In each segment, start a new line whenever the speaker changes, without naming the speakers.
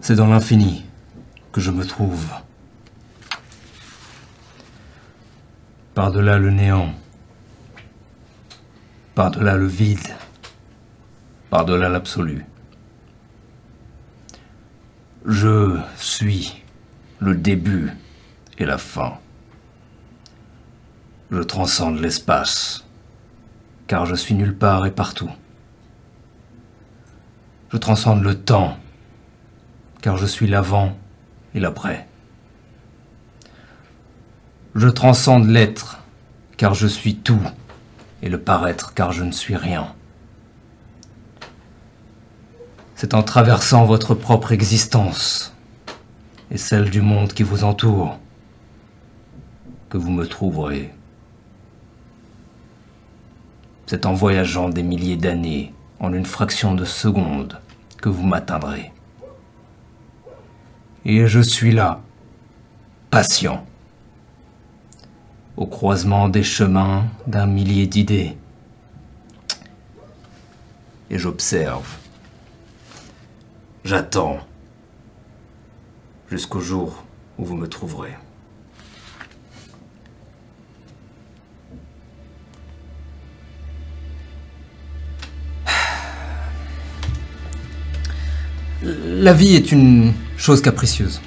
C'est dans l'infini que je me trouve. Par-delà le néant, par-delà le vide, par-delà l'absolu. Je suis le début et la fin. Je transcende l'espace, car je suis nulle part et partout. Je transcende le temps, car je suis l'avant et l'après. Je transcende l'être, car je suis tout, et le paraître, car je ne suis rien. C'est en traversant votre propre existence et celle du monde qui vous entoure que vous me trouverez. C'est en voyageant des milliers d'années, en une fraction de seconde, que vous m'atteindrez. Et je suis là, patient, au croisement des chemins d'un millier d'idées. Et j'observe, j'attends, jusqu'au jour où vous me trouverez. La vie est une chose capricieuse.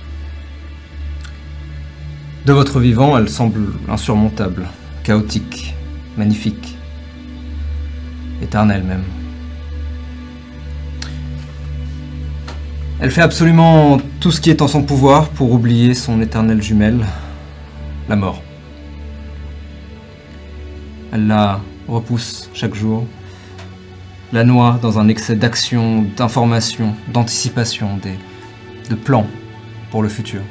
De votre vivant, elle semble insurmontable, chaotique, magnifique, éternelle même. Elle fait absolument tout ce qui est en son pouvoir pour oublier son éternelle jumelle, la mort. Elle la repousse chaque jour, la noie dans un excès d'action, d'information, d'anticipation, de plans pour le futur.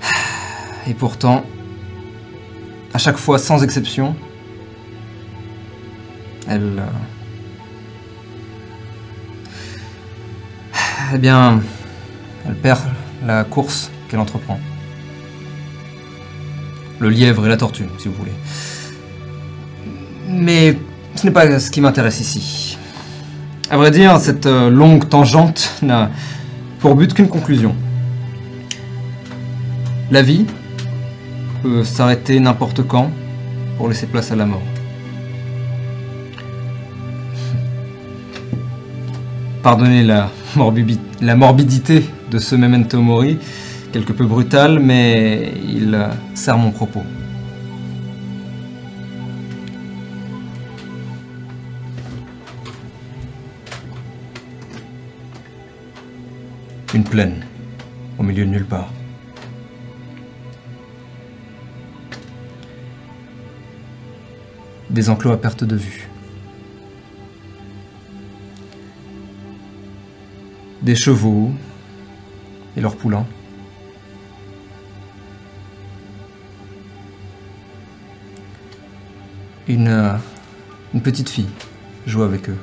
Et pourtant, à chaque fois, sans exception, elle... euh, Eh bien, elle perd la course qu'elle entreprend. Le lièvre et la tortue, si vous voulez. Mais ce n'est pas ce qui m'intéresse ici. À vrai dire, cette euh, longue tangente n'a pour but qu'une conclusion. La vie peut s'arrêter n'importe quand pour laisser place à la mort. Pardonnez la, la morbidité de ce memento mori, quelque peu brutal, mais il euh, sert mon propos. Une plaine, au milieu de nulle part. Des enclos à perte de vue. Des chevaux et leurs poulains. Une, une petite fille joue avec eux.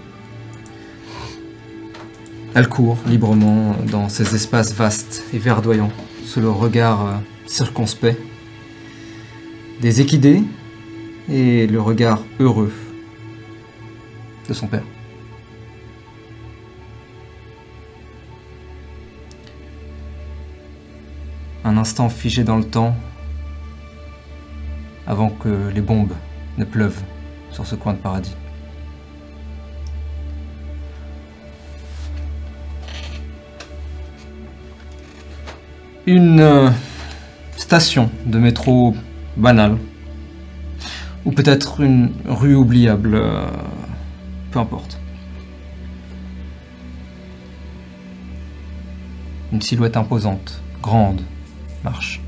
Elle court librement dans ces espaces vastes et verdoyants, sous le regard euh, circonspect des équidés et le regard heureux de son père. Un instant figé dans le temps avant que les bombes ne pleuvent sur ce coin de paradis. Une euh, station de métro banale. Ou peut-être une rue oubliable. euh, peu importe. Une silhouette imposante, grande, marche.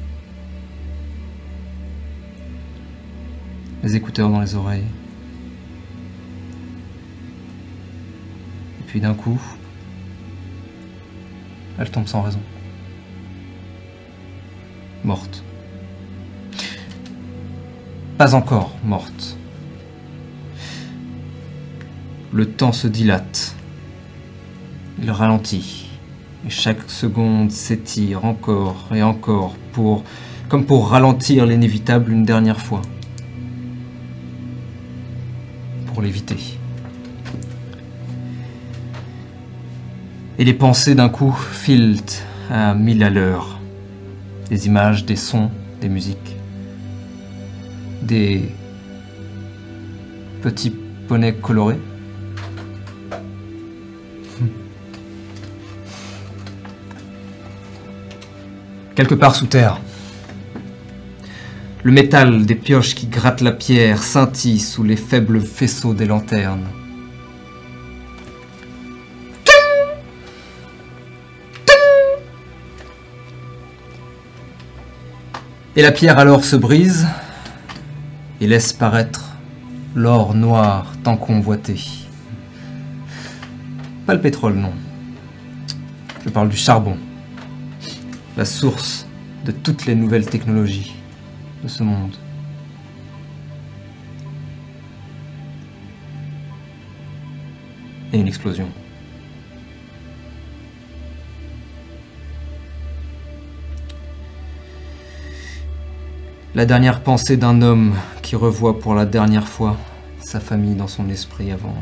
Les écouteurs dans les oreilles. Et puis d'un coup, elle tombe sans raison. Morte. Pas encore morte. Le temps se dilate. Il ralentit. Et chaque seconde s'étire encore et encore pour, comme pour ralentir l'inévitable une dernière fois. Pour l'éviter. Et les pensées d'un coup filent à mille à l'heure. Des images, des sons, des musiques. Des petits poneys colorés. Quelque part sous terre. Le métal des pioches qui grattent la pierre scintille sous les faibles faisceaux des lanternes. Et la pierre alors se brise et laisse paraître l'or noir tant convoité. Pas le pétrole, non. Je parle du charbon, la source de toutes les nouvelles technologies de ce monde. Et une explosion. La dernière pensée d'un homme qui revoit pour la dernière fois sa famille dans son esprit avant.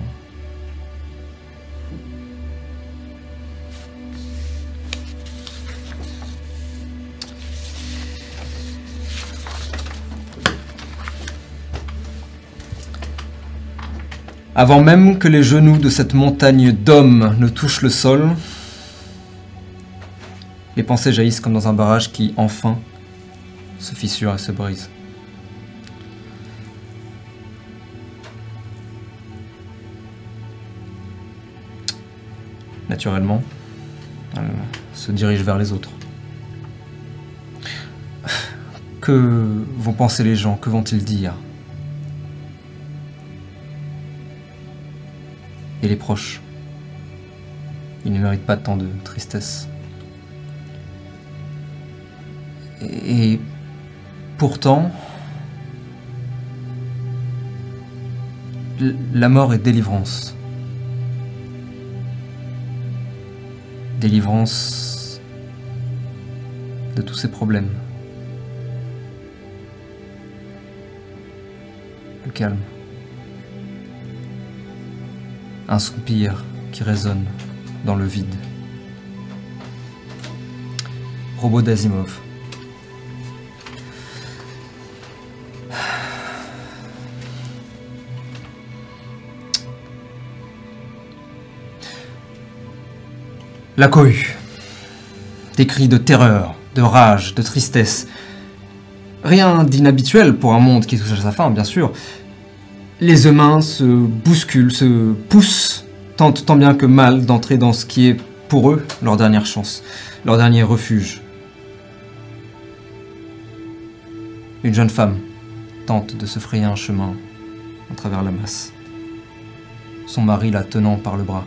Avant même que les genoux de cette montagne d'hommes ne touchent le sol, les pensées jaillissent comme dans un barrage qui, enfin, se fissure et se brise. Naturellement, elle se dirige vers les autres. Que vont penser les gens? Que vont-ils dire? Et les proches? Ils ne méritent pas tant de tristesse. Et Pourtant, la mort est délivrance. Délivrance de tous ces problèmes. Le calme. Un soupir qui résonne dans le vide. Robot d'Asimov. La cohue. Des cris de terreur, de rage, de tristesse. Rien d'inhabituel pour un monde qui touche à sa fin, bien sûr. Les humains se bousculent, se poussent, tentent tant bien que mal d'entrer dans ce qui est pour eux leur dernière chance, leur dernier refuge. Une jeune femme tente de se frayer un chemin à travers la masse. Son mari la tenant par le bras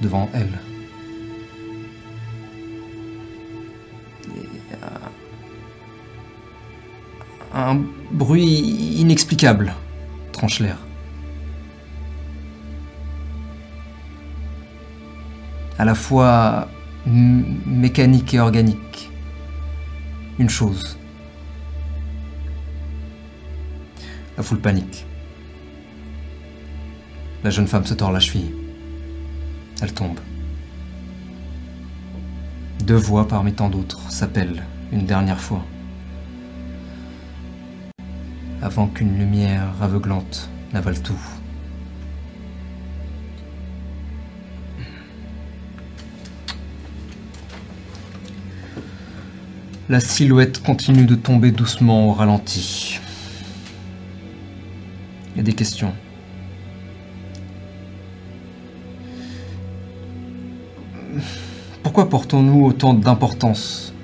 devant elle. Un bruit inexplicable tranche l'air. À la fois mécanique et organique. Une chose. La foule panique. La jeune femme se tord la cheville. Elle tombe. Deux voix parmi tant d'autres s'appellent une dernière fois avant qu'une lumière aveuglante n'avale tout. La silhouette continue de tomber doucement au ralenti. Il y a des questions. Pourquoi portons-nous autant d'importance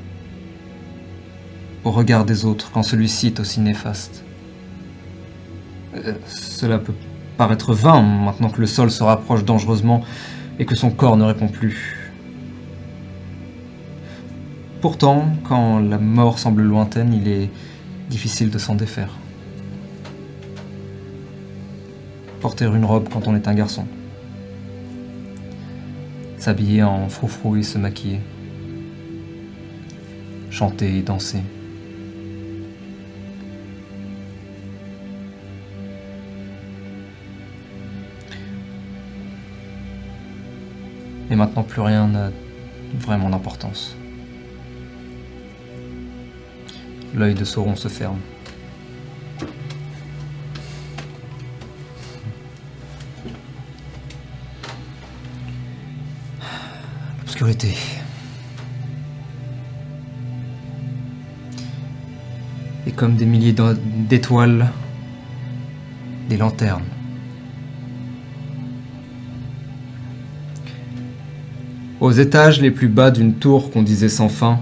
au regard des autres quand celui-ci est aussi néfaste? Cela peut paraître vain maintenant que le sol se rapproche dangereusement et que son corps ne répond plus. Pourtant, quand la mort semble lointaine, il est difficile de s'en défaire. Porter une robe quand on est un garçon. S'habiller en froufrou et se maquiller. Chanter et danser. Maintenant, plus rien n'a vraiment d'importance. L'œil de Sauron se ferme. L'obscurité. Et comme des milliers d'étoiles, des lanternes. Aux étages les plus bas d'une tour qu'on disait sans fin,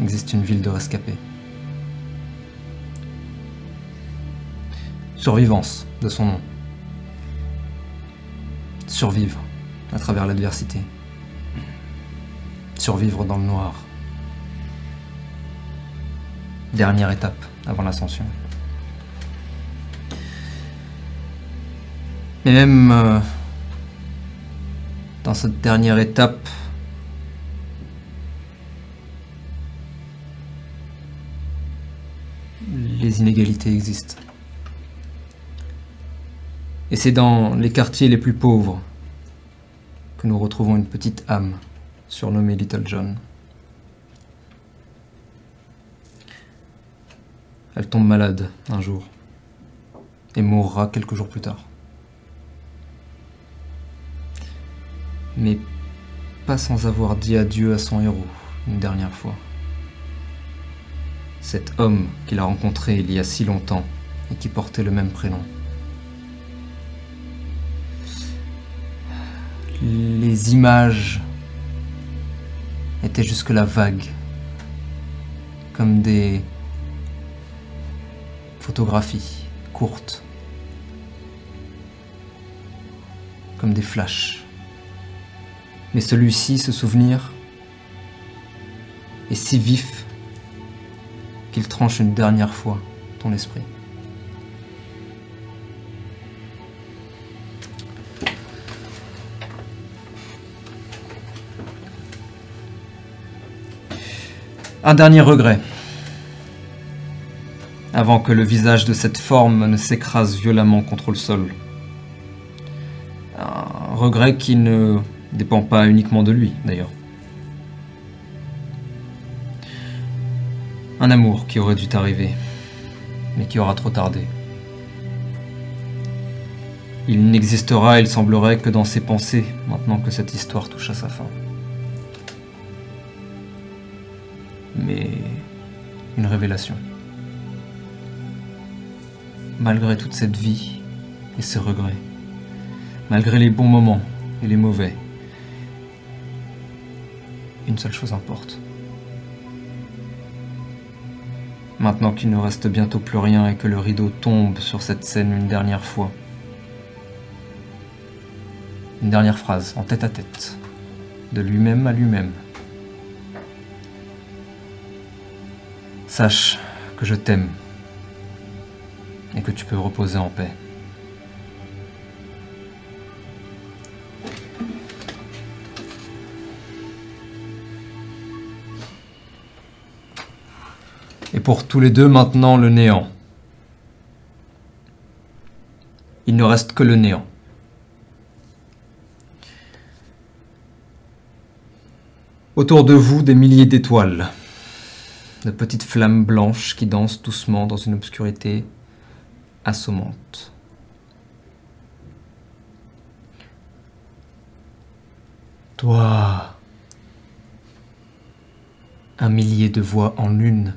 existe une ville de rescapés. Survivance de son nom. Survivre à travers l'adversité. Survivre dans le noir. Dernière étape avant l'ascension. Mais même euh, dans cette dernière étape, les inégalités existent. Et c'est dans les quartiers les plus pauvres que nous retrouvons une petite âme surnommée Little John. Elle tombe malade un jour et mourra quelques jours plus tard. Mais pas sans avoir dit adieu à son héros une dernière fois. Cet homme qu'il a rencontré il y a si longtemps et qui portait le même prénom. Les images étaient jusque-là vagues, comme des photographies courtes, comme des flashs. Mais celui-ci, ce souvenir, est si vif qu'il tranche une dernière fois ton esprit. Un dernier regret. Avant que le visage de cette forme ne s'écrase violemment contre le sol. Un regret qui ne dépend pas uniquement de lui, d'ailleurs. Un amour qui aurait dû t'arriver, mais qui aura trop tardé. Il n'existera, il semblerait, que dans ses pensées, maintenant que cette histoire touche à sa fin. mais une révélation. Malgré toute cette vie et ses regrets, malgré les bons moments et les mauvais, une seule chose importe. Maintenant qu'il ne reste bientôt plus rien et que le rideau tombe sur cette scène une dernière fois. Une dernière phrase en tête à tête, de lui-même à lui-même. Sache que je t'aime et que tu peux reposer en paix. Pour tous les deux maintenant le néant. Il ne reste que le néant. Autour de vous des milliers d'étoiles de petites flammes blanches qui dansent doucement dans une obscurité assommante. Toi, un millier de voix en une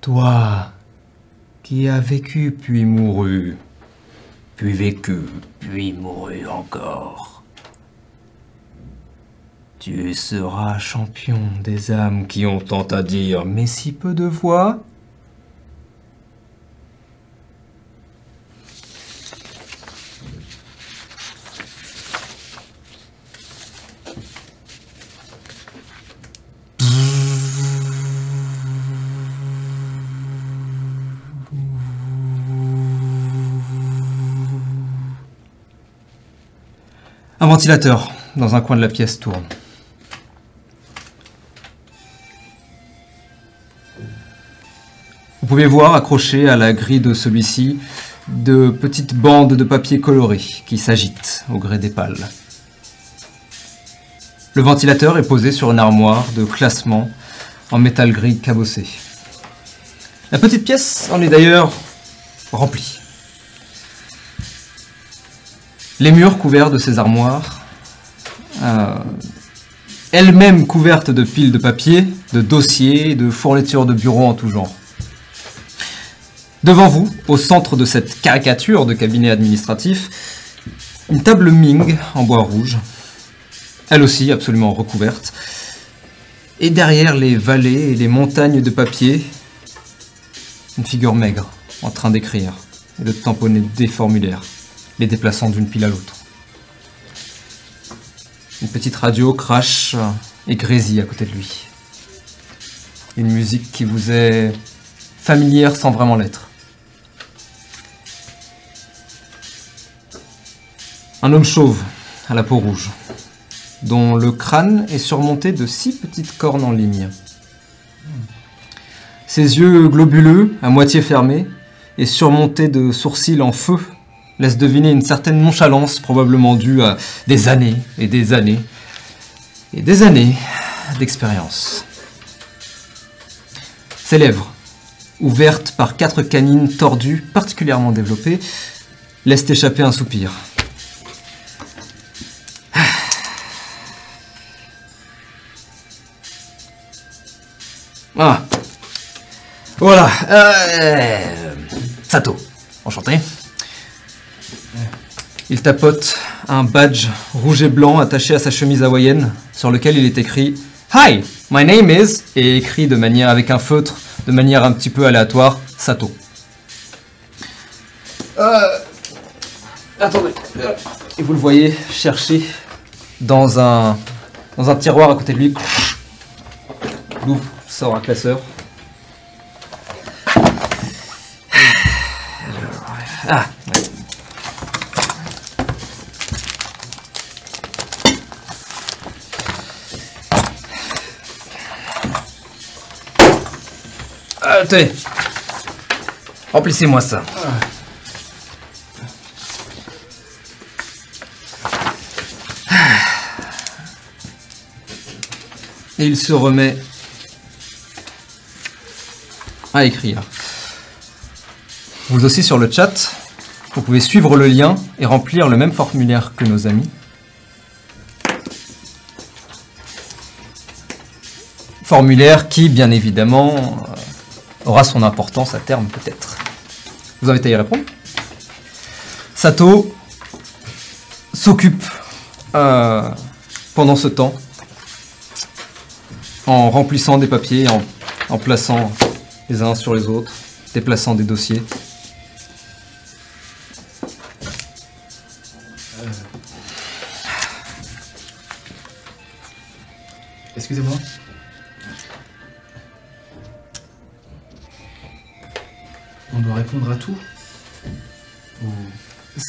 Toi, qui as vécu puis mouru, puis vécu, puis mouru encore. Tu seras champion des âmes qui ont tant à dire, mais si peu de voix. Ventilateur dans un coin de la pièce tourne. Vous pouvez voir accroché à la grille de celui-ci de petites bandes de papier coloré qui s'agitent au gré des pales. Le ventilateur est posé sur une armoire de classement en métal gris cabossé. La petite pièce en est d'ailleurs remplie. Les murs couverts de ces armoires, euh, elles-mêmes couvertes de piles de papier, de dossiers, de fournitures de bureaux en tout genre. Devant vous, au centre de cette caricature de cabinet administratif, une table Ming en bois rouge, elle aussi absolument recouverte, et derrière les vallées et les montagnes de papier, une figure maigre en train d'écrire et de tamponner des formulaires, les déplaçant d'une pile à l'autre. Une petite radio crache et grésille à côté de lui. Une musique qui vous est familière sans vraiment l'être. Un homme chauve, à la peau rouge, dont le crâne est surmonté de six petites cornes en ligne. Ses yeux globuleux, à moitié fermés, et surmontés de sourcils en feu, laissent deviner une certaine nonchalance probablement due à des années et des années et des années d'expérience. Ses lèvres, ouvertes par quatre canines tordues particulièrement développées, laissent échapper un soupir. Ah. Voilà. Euh, Sato. Enchanté. Il tapote un badge rouge et blanc attaché à sa chemise hawaïenne sur lequel il est écrit Hi, my name is et écrit de manière avec un feutre de manière un petit peu aléatoire Sato. Euh, attendez. Et vous le voyez chercher dans un dans un tiroir à côté de lui. Il ouvre, sort un classeur. Ah, Remplissez-moi ça. Et il se remet à écrire. Vous aussi sur le chat, vous pouvez suivre le lien et remplir le même formulaire que nos amis. Formulaire qui, bien évidemment, aura son importance à terme peut-être. Vous avez à y répondre Sato s'occupe euh, pendant ce temps en remplissant des papiers, en plaçant les uns sur les autres, déplaçant des dossiers.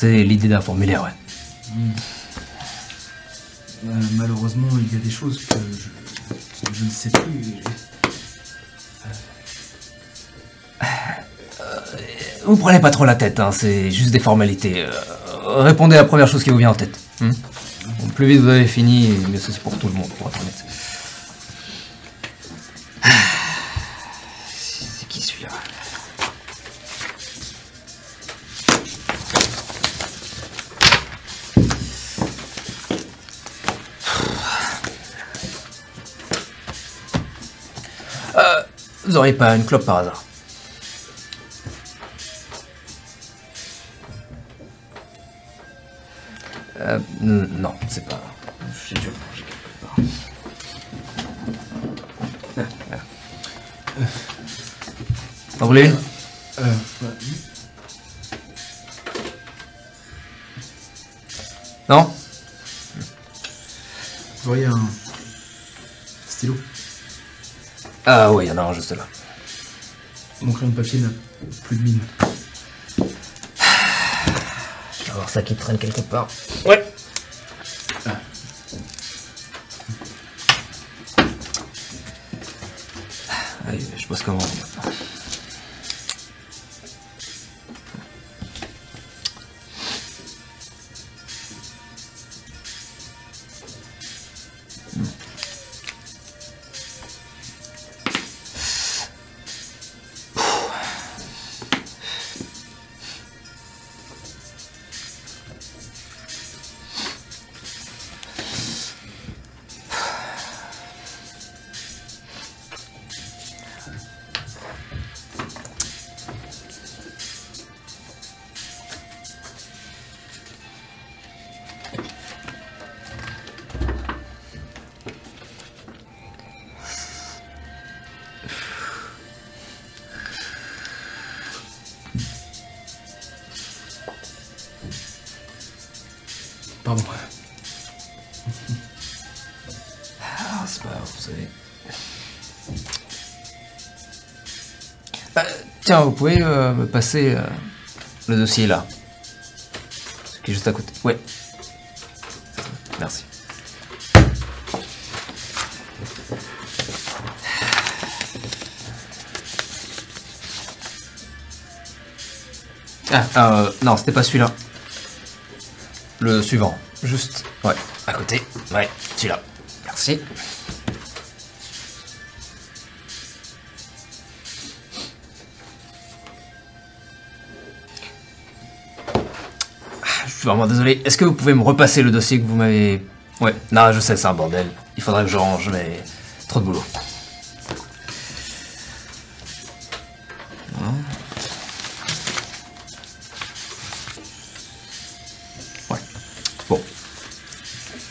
L'idée d'un formulaire, ouais.
euh, Malheureusement, il y a des choses que je, je ne sais plus.
Vous prenez pas trop la tête, hein, c'est juste des formalités. Euh, répondez à la première chose qui vous vient en tête. hmm Bon, plus vite vous avez fini, mieux c'est pour tout le monde, pour être honnête. Auriez pas une clope par hasard Euh, non, c'est pas. J'ai dû manger quelque part. Ah, voilà. T'en Ah juste là.
Mon crayon de papier n'a plus de mine.
Je vais voir ça qui traîne quelque part. Ouais. Allez, je bosse comment tiens, vous pouvez euh, me passer euh, le dossier là. Ce qui est juste à côté. Ouais. Merci. Ah, euh, non, c'était pas celui-là. Le suivant. Juste, ouais, à côté. Ouais, celui-là. Merci. Suis vraiment désolé. Est-ce que vous pouvez me repasser le dossier que vous m'avez... Ouais, non, je sais, c'est un bordel. Il faudrait que je range, mais... Trop de boulot. Ouais. Bon.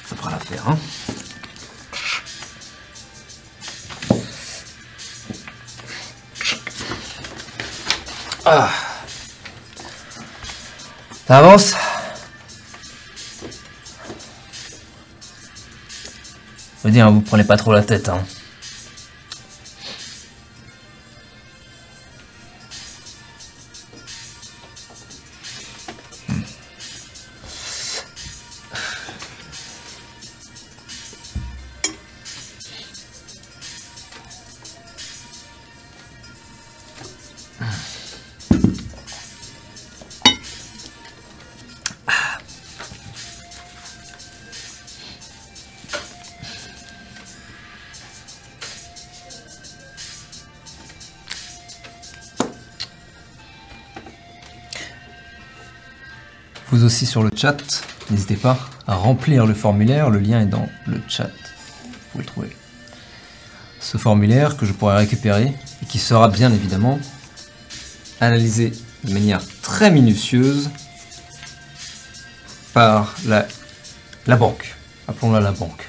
Ça fera l'affaire, hein. Ah. Ça avance? Vous prenez pas trop la tête, hein. Vous aussi sur le chat, n'hésitez pas à remplir le formulaire, le lien est dans le chat. Vous le trouver. Ce formulaire que je pourrai récupérer et qui sera bien évidemment analysé de manière très minutieuse par la, la banque. Appelons-la la banque.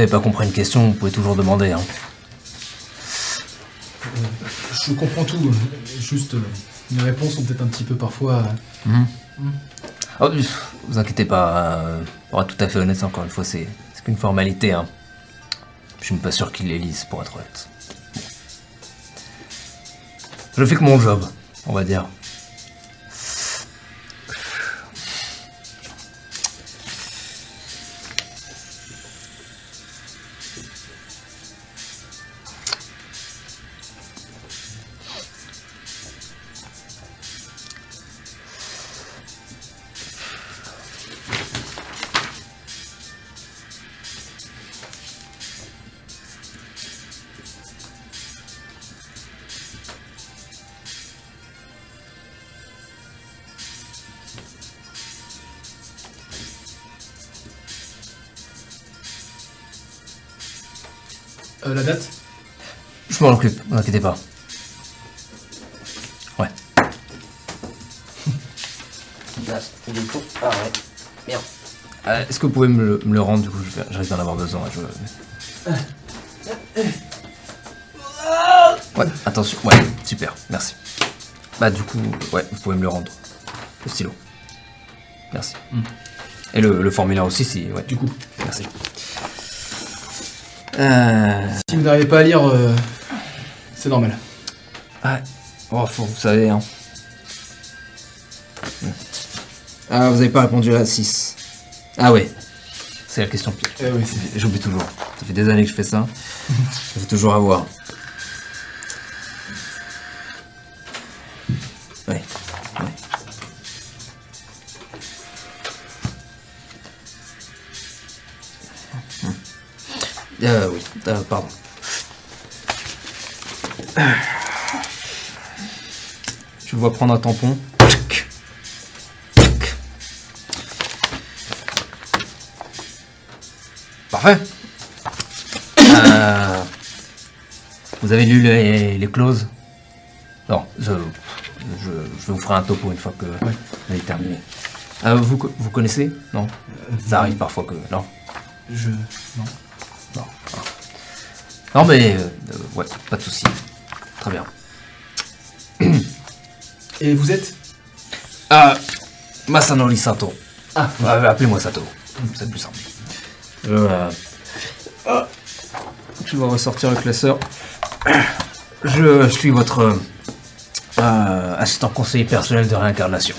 N'avez pas compris une question, vous pouvez toujours demander. Hein.
Je comprends tout. Juste, euh, mes réponses sont peut-être un petit peu parfois. euh,
Oh, pff, vous inquiétez pas, euh, pour être tout à fait honnête, encore une fois, c'est c'est qu'une formalité. Hein. Je suis pas sûr qu'ils les lisent, pour être honnête. Je fais que mon job, on va dire. Occupe, vous inquiétez pas. Ouais. Euh, Est-ce que vous pouvez me le, me le rendre du coup je, vais- je risque d'en avoir besoin. je- Ouais, attention. Ouais, super, merci. Bah du coup, ouais, vous pouvez me le rendre. Le stylo. Merci. Et le, le formulaire aussi, si. Ouais,
Du coup,
merci. Euh...
si vous n'arrivez pas à lire, euh, c'est normal.
Ouais. Oh, faut, vous savez, hein. Ah, vous avez pas répondu à la 6. Ah ouais. C'est la question pire.
Eh oui, c'est.
J'oublie toujours. Ça fait des années que je fais ça. Je veux toujours avoir. Ouais. Ouais. Euh, oui. Euh, pardon. Je le vois prendre un tampon. Parfait. Euh, vous avez lu les, les clauses? Non, je, je, je vous ferai un topo une fois que vous avez terminé. Euh, vous, vous connaissez? Non Ça arrive parfois que. Non
Je. Non.
Non. Non, mais. euh, ouais, pas de soucis. Très bien.
Et vous êtes
Ah, Masanori Sato.
Ah,
Appelez-moi Sato. C'est plus simple. Euh, ah, je vais ressortir le classeur. Je suis votre euh, assistant conseiller personnel de réincarnation.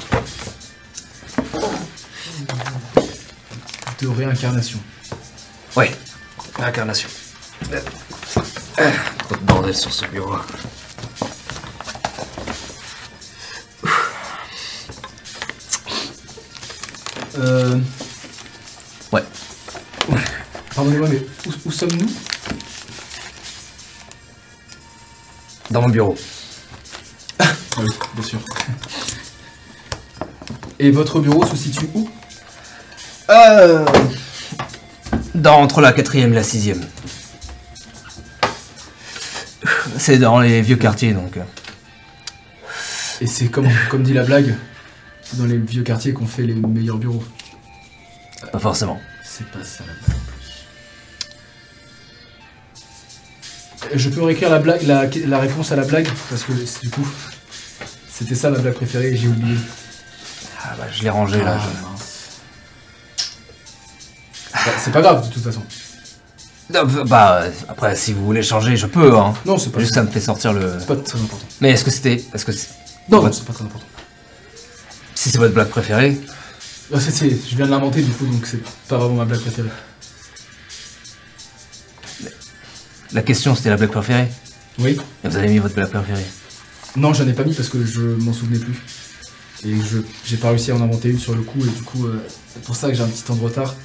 de réincarnation.
Ouais, réincarnation. Euh, euh, Trop de bordel sur ce bureau.
Euh.
Ouais.
Pardonnez-moi, mais où, où sommes-nous?
Dans mon bureau.
Ah oui, bien sûr. Et votre bureau se situe où?
Euh, dans, entre la quatrième et la sixième. C'est dans les vieux quartiers, donc.
Et c'est comme, comme dit la blague, c'est dans les vieux quartiers qu'on fait les meilleurs bureaux.
Pas forcément.
C'est pas ça la blague. Euh, Je peux réécrire la, blague, la, la réponse à la blague Parce que du coup, c'était ça ma blague préférée et j'ai oublié.
Ah bah, je l'ai rangé là.
Ah,
je-.
Bah, c'est pas grave de toute façon.
Non, bah, Bah, après, si vous voulez changer, je peux, hein.
Non, c'est pas,
Juste ça me fait sortir le.
c'est pas très important.
Mais est-ce que c'était. Est-ce que
non, c'est pas très important.
Si c'est votre blague préférée,
Ah, c'est- c'est- je viens de l'inventer du coup, donc c'est pas vraiment ma blague préférée.
la question c'était la blague préférée
Oui
Et vous avez mis votre blague préférée
Non, j'en ai pas mis parce que je m'en souvenais plus. Et je j'ai pas réussi à en inventer une sur le coup, et du coup, euh, c'est pour ça que j'ai un petit temps de retard.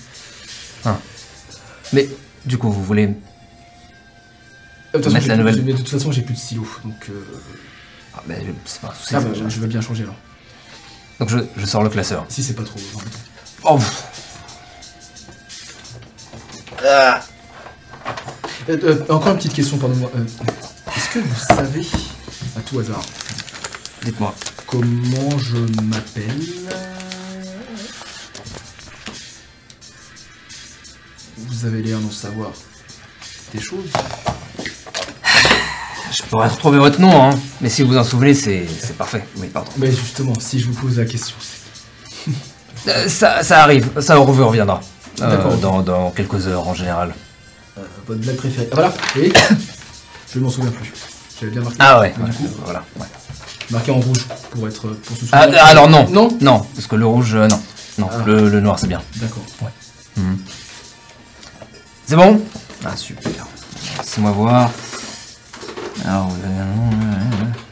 Mais du coup, vous voulez.
Euh, De toute façon,
Mettre
j'ai
la
plus-
nouvelle.
mais de toute façon, j'ai plus de stylo, donc euh,
Ah, mais c'est pas un souci.
ah,
ça,
bah,
je-
veux bien changer alors.
Donc je, je sors le classeur.
Si c'est pas trop.
Oh pff.
Euh, euh, encore une petite question, pardon-moi. Euh, Est-ce que vous savez, à tout hasard,
Dites-moi.
comment je m'appelle? Vous avez l'air d'en savoir des choses?
Je pourrais retrouver votre nom, hein. Mais si vous vous en souvenez, c'est c'est parfait. Oui, pardon.
Mais justement, si je vous pose la question, c'est...
Euh, ça, ça arrive, ça vous reviendra. Euh,
D'accord.
dans, dans quelques heures en général.
Euh, votre blague préférée. Ah voilà, et je m'en souviens plus. J'avais bien marqué.
Ah ouais, ouais,
coup,
voilà. ouais.
marqué en rouge pour être pour se
Ah,
souvenir.
alors non.
Non
Non, parce que le rouge, euh, non. Non,
Ah.
le, le noir c'est bien.
D'accord.
C'est bon? Ah super. Laissez-moi voir. Alors vous avez un nom. ouais, ouais.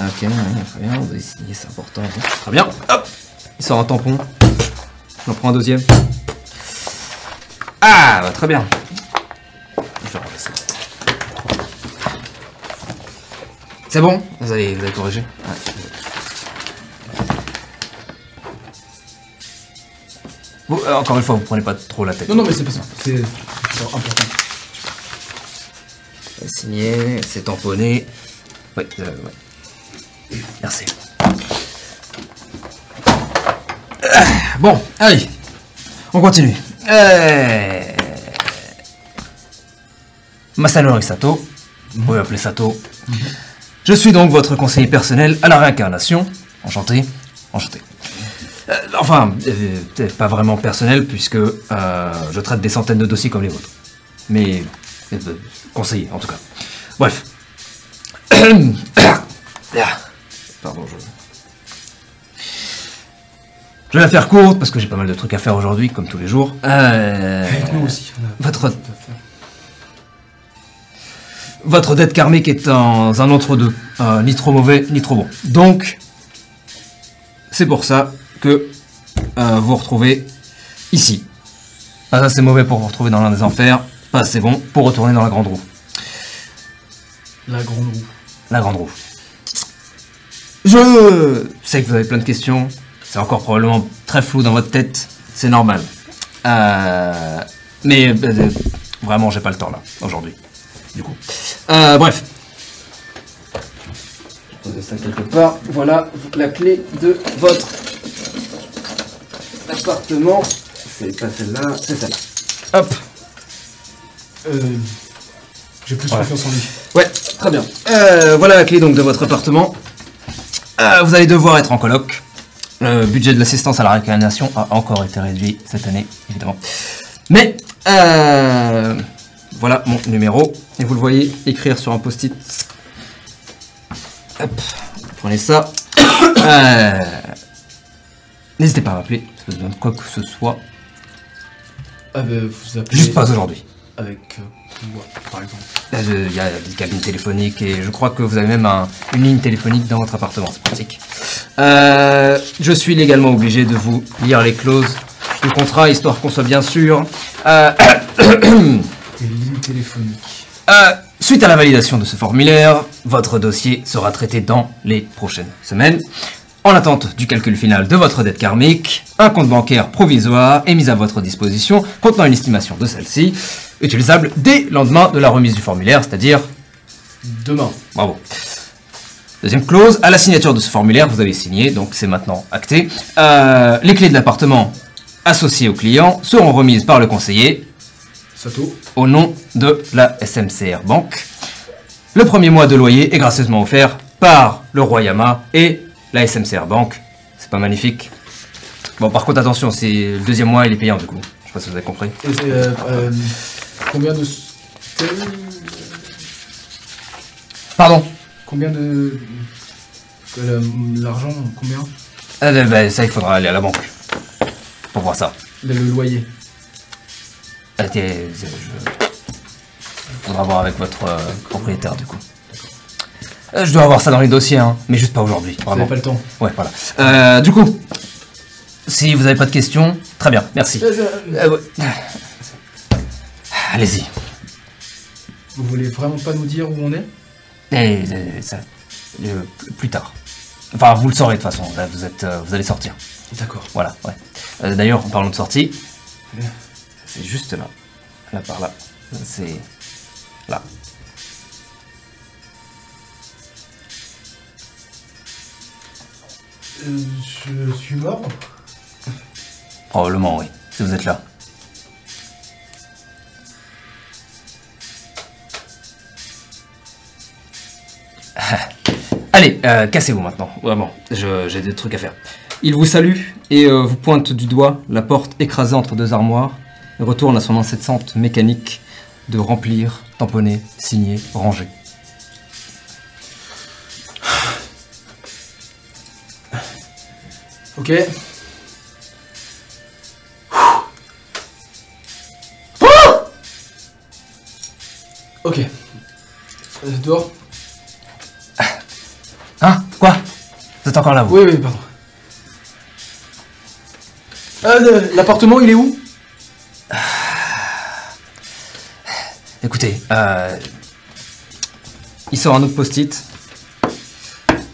Ok, ouais, très bien, vous avez signé, c'est important. Très bien. Hop Il sort un tampon. J'en prends un deuxième. Ah, bah, très bien. Je vais ça. C'est bon? Vous avez, vous avez corrigé Ouais. Vous, euh, encore une fois, vous prenez pas trop la tête.
Non, non, mais c'est pas ça. C'est important.
Signé, c'est tamponné. Oui, euh. Merci. Bon, allez, on continue. Euh... Masanori Sato, vous pouvez m'appeler Sato. Je suis donc votre conseiller personnel à la réincarnation. Enchanté, enchanté. Euh, enfin, euh, peut-être pas vraiment personnel puisque euh, je traite des centaines de dossiers comme les vôtres. Mais conseiller en tout cas. Bref. Pardon, je. Je vais la faire courte parce que j'ai pas mal de trucs à faire aujourd'hui, comme tous les jours. Euh,
Avec nous aussi. on a-
votre, votre dette karmique est dans un entre-deux, euh, ni trop mauvais, ni trop bon. Donc, c'est pour ça que euh, vous vous retrouvez ici. Pas assez mauvais pour vous retrouver dans l'un des enfers, pas assez bon pour retourner dans la grande roue.
La grande roue.
La grande roue. Je sais que vous avez plein de questions. C'est encore probablement très flou dans votre tête. C'est normal. Euh, mais euh, Vraiment, j'ai pas le temps là, aujourd'hui. Du coup. Euh, bref. Je vais poser ça quelque part. Voilà la clé de votre appartement. C'est pas celle-là, c'est celle-là. Hop.
Euh, J'ai plus confiance en lui.
Ouais, très bien. Euh, voilà la clé donc de votre appartement. Euh, vous allez devoir être en coloc. Le budget de l'assistance à la réincarnation a encore été réduit cette année, évidemment. Mais euh, voilà mon numéro. Et vous le voyez écrire sur un post-it. Hop, prenez ça. Euh, N'hésitez pas à m'appeler, si vous avez besoin de quoi que ce soit.
Ah, bah, vous appelez.
Juste pas aujourd'hui.
Avec euh, quoi, par exemple
Il y a des cabines téléphoniques et je crois que vous avez même un- une ligne téléphonique dans votre appartement, c'est pratique. Euh, je suis légalement obligé de vous lire les clauses du contrat, histoire qu'on soit bien sûr. Euh,
Des lignes téléphoniques.
euh, suite à la validation de ce formulaire, votre dossier sera traité dans les prochaines semaines. En attente du calcul final de votre dette karmique, un compte bancaire provisoire est mis à votre disposition contenant une estimation de celle-ci, utilisable dès le lendemain de la remise du formulaire, c'est-à-dire
Demain.
Bravo. Deuxième clause, à la signature de ce formulaire, vous avez signé, donc c'est maintenant acté. Euh, les clés de l'appartement associées au client seront remises par le conseiller
Sato.
au nom de la SMCR Bank. Le premier mois de loyer est gracieusement offert par le Royama et la SMCR Bank. C'est pas magnifique Bon, par contre, attention, c'est le deuxième mois, il est payant du coup. Je sais pas si vous avez compris.
Euh, euh, combien de.
Pardon
Combien de. L'argent, combien
Euh, bah, Ça, il faudra aller à la banque pour voir ça.
le, loyer.
Euh, t'es- je... Faudra voir avec votre euh, propriétaire du coup. Euh, je dois avoir ça dans les dossiers, hein, mais juste pas aujourd'hui.
Vous n'avez pas le temps.
Ouais, voilà. Euh, du coup, si vous avez pas de questions, très bien, merci. Euh, ouais. Allez-y.
Vous voulez vraiment pas nous dire où on est?
Et, euh, ça, euh, plus tard. Enfin, vous le saurez de toute façon. Là, vous êtes, euh, vous allez sortir.
D'accord.
Voilà. Ouais. Euh, D'ailleurs, en parlant de sortie, c'est juste là, là par là. C'est là.
Euh, je suis mort?
Probablement, oui. Si vous êtes là. Allez, euh, cassez-vous maintenant. Vraiment, je- j'ai des trucs à faire. Il vous salue et euh, vous pointe du doigt la porte écrasée entre deux armoires et retourne à son incessante mécanique de remplir, tamponner, signer, ranger.
Ok. Ok. Dehors
Vous êtes encore là, vous
Oui, oui, pardon. Euh, L'appartement, il est où?
Écoutez, euh, il sort un autre post-it.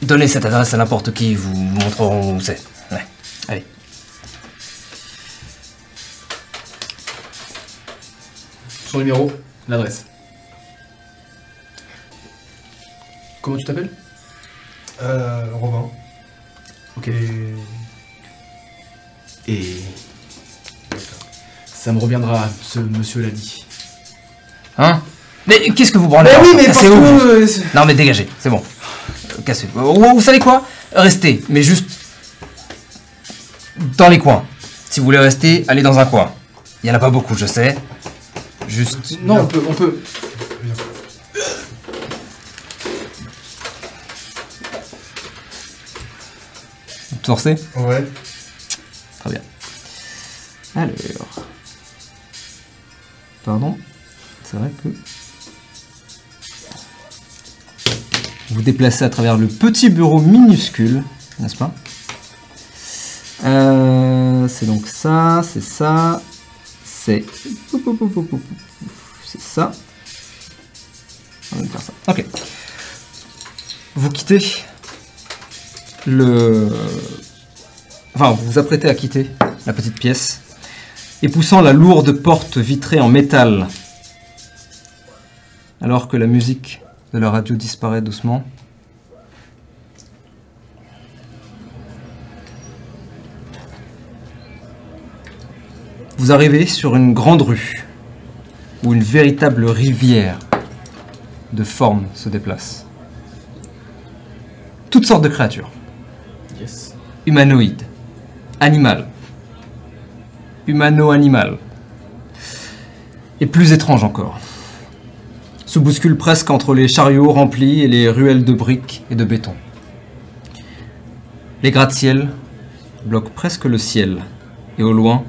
Donnez cette adresse à n'importe qui, ils vous montreront où c'est. Ouais. Allez.
Son numéro, l'adresse. Comment tu t'appelles?
Euh, Robin.
Ok.
Et...
Et. Ça me reviendra, ce monsieur l'a dit.
Hein? Mais qu'est-ce que vous branlez
Mais
encore
oui, mais parce
vous.
euh,
Non mais dégagez, c'est bon. Euh, Cassez. Vous, vous savez quoi? Restez, mais juste dans les coins. Si vous voulez rester, allez dans un coin. Il y en a pas beaucoup, je sais. Juste.
Non, on peut, on peut.
Forcé
Ouais.
Très bien. Alors. Pardon C'est vrai que. Vous déplacez à travers le petit bureau minuscule, n'est-ce pas? Euh, C'est donc ça, c'est ça, c'est. C'est ça. On va faire ça. Ok. Vous quittez le. Enfin, vous vous apprêtez à quitter la petite pièce et poussant la lourde porte vitrée en métal alors que la musique de la radio disparaît doucement. Vous arrivez sur une grande rue où une véritable rivière de formes se déplace. Toutes sortes de créatures. Humanoïde, animal, humano-animal, et plus étrange encore. Se bouscule presque entre les chariots remplis et les ruelles de briques et de béton. Les gratte-ciel bloquent presque le ciel, et au loin,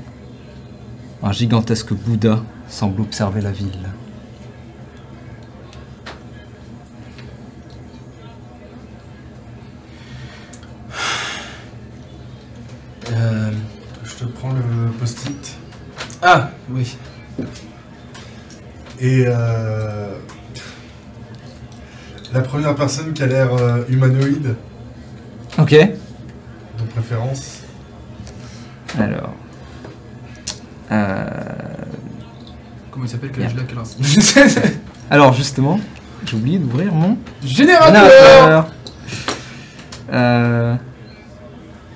un gigantesque Bouddha semble observer la ville.
Ah, oui.
Et euh, la première personne qui a l'air euh, humanoïde,
Ok.
de préférence.
Alors. Euh,
Comment il s'appelle. Quel âge il a
Alors justement, j'ai oublié d'ouvrir mon
Générateur
générateur. Euh,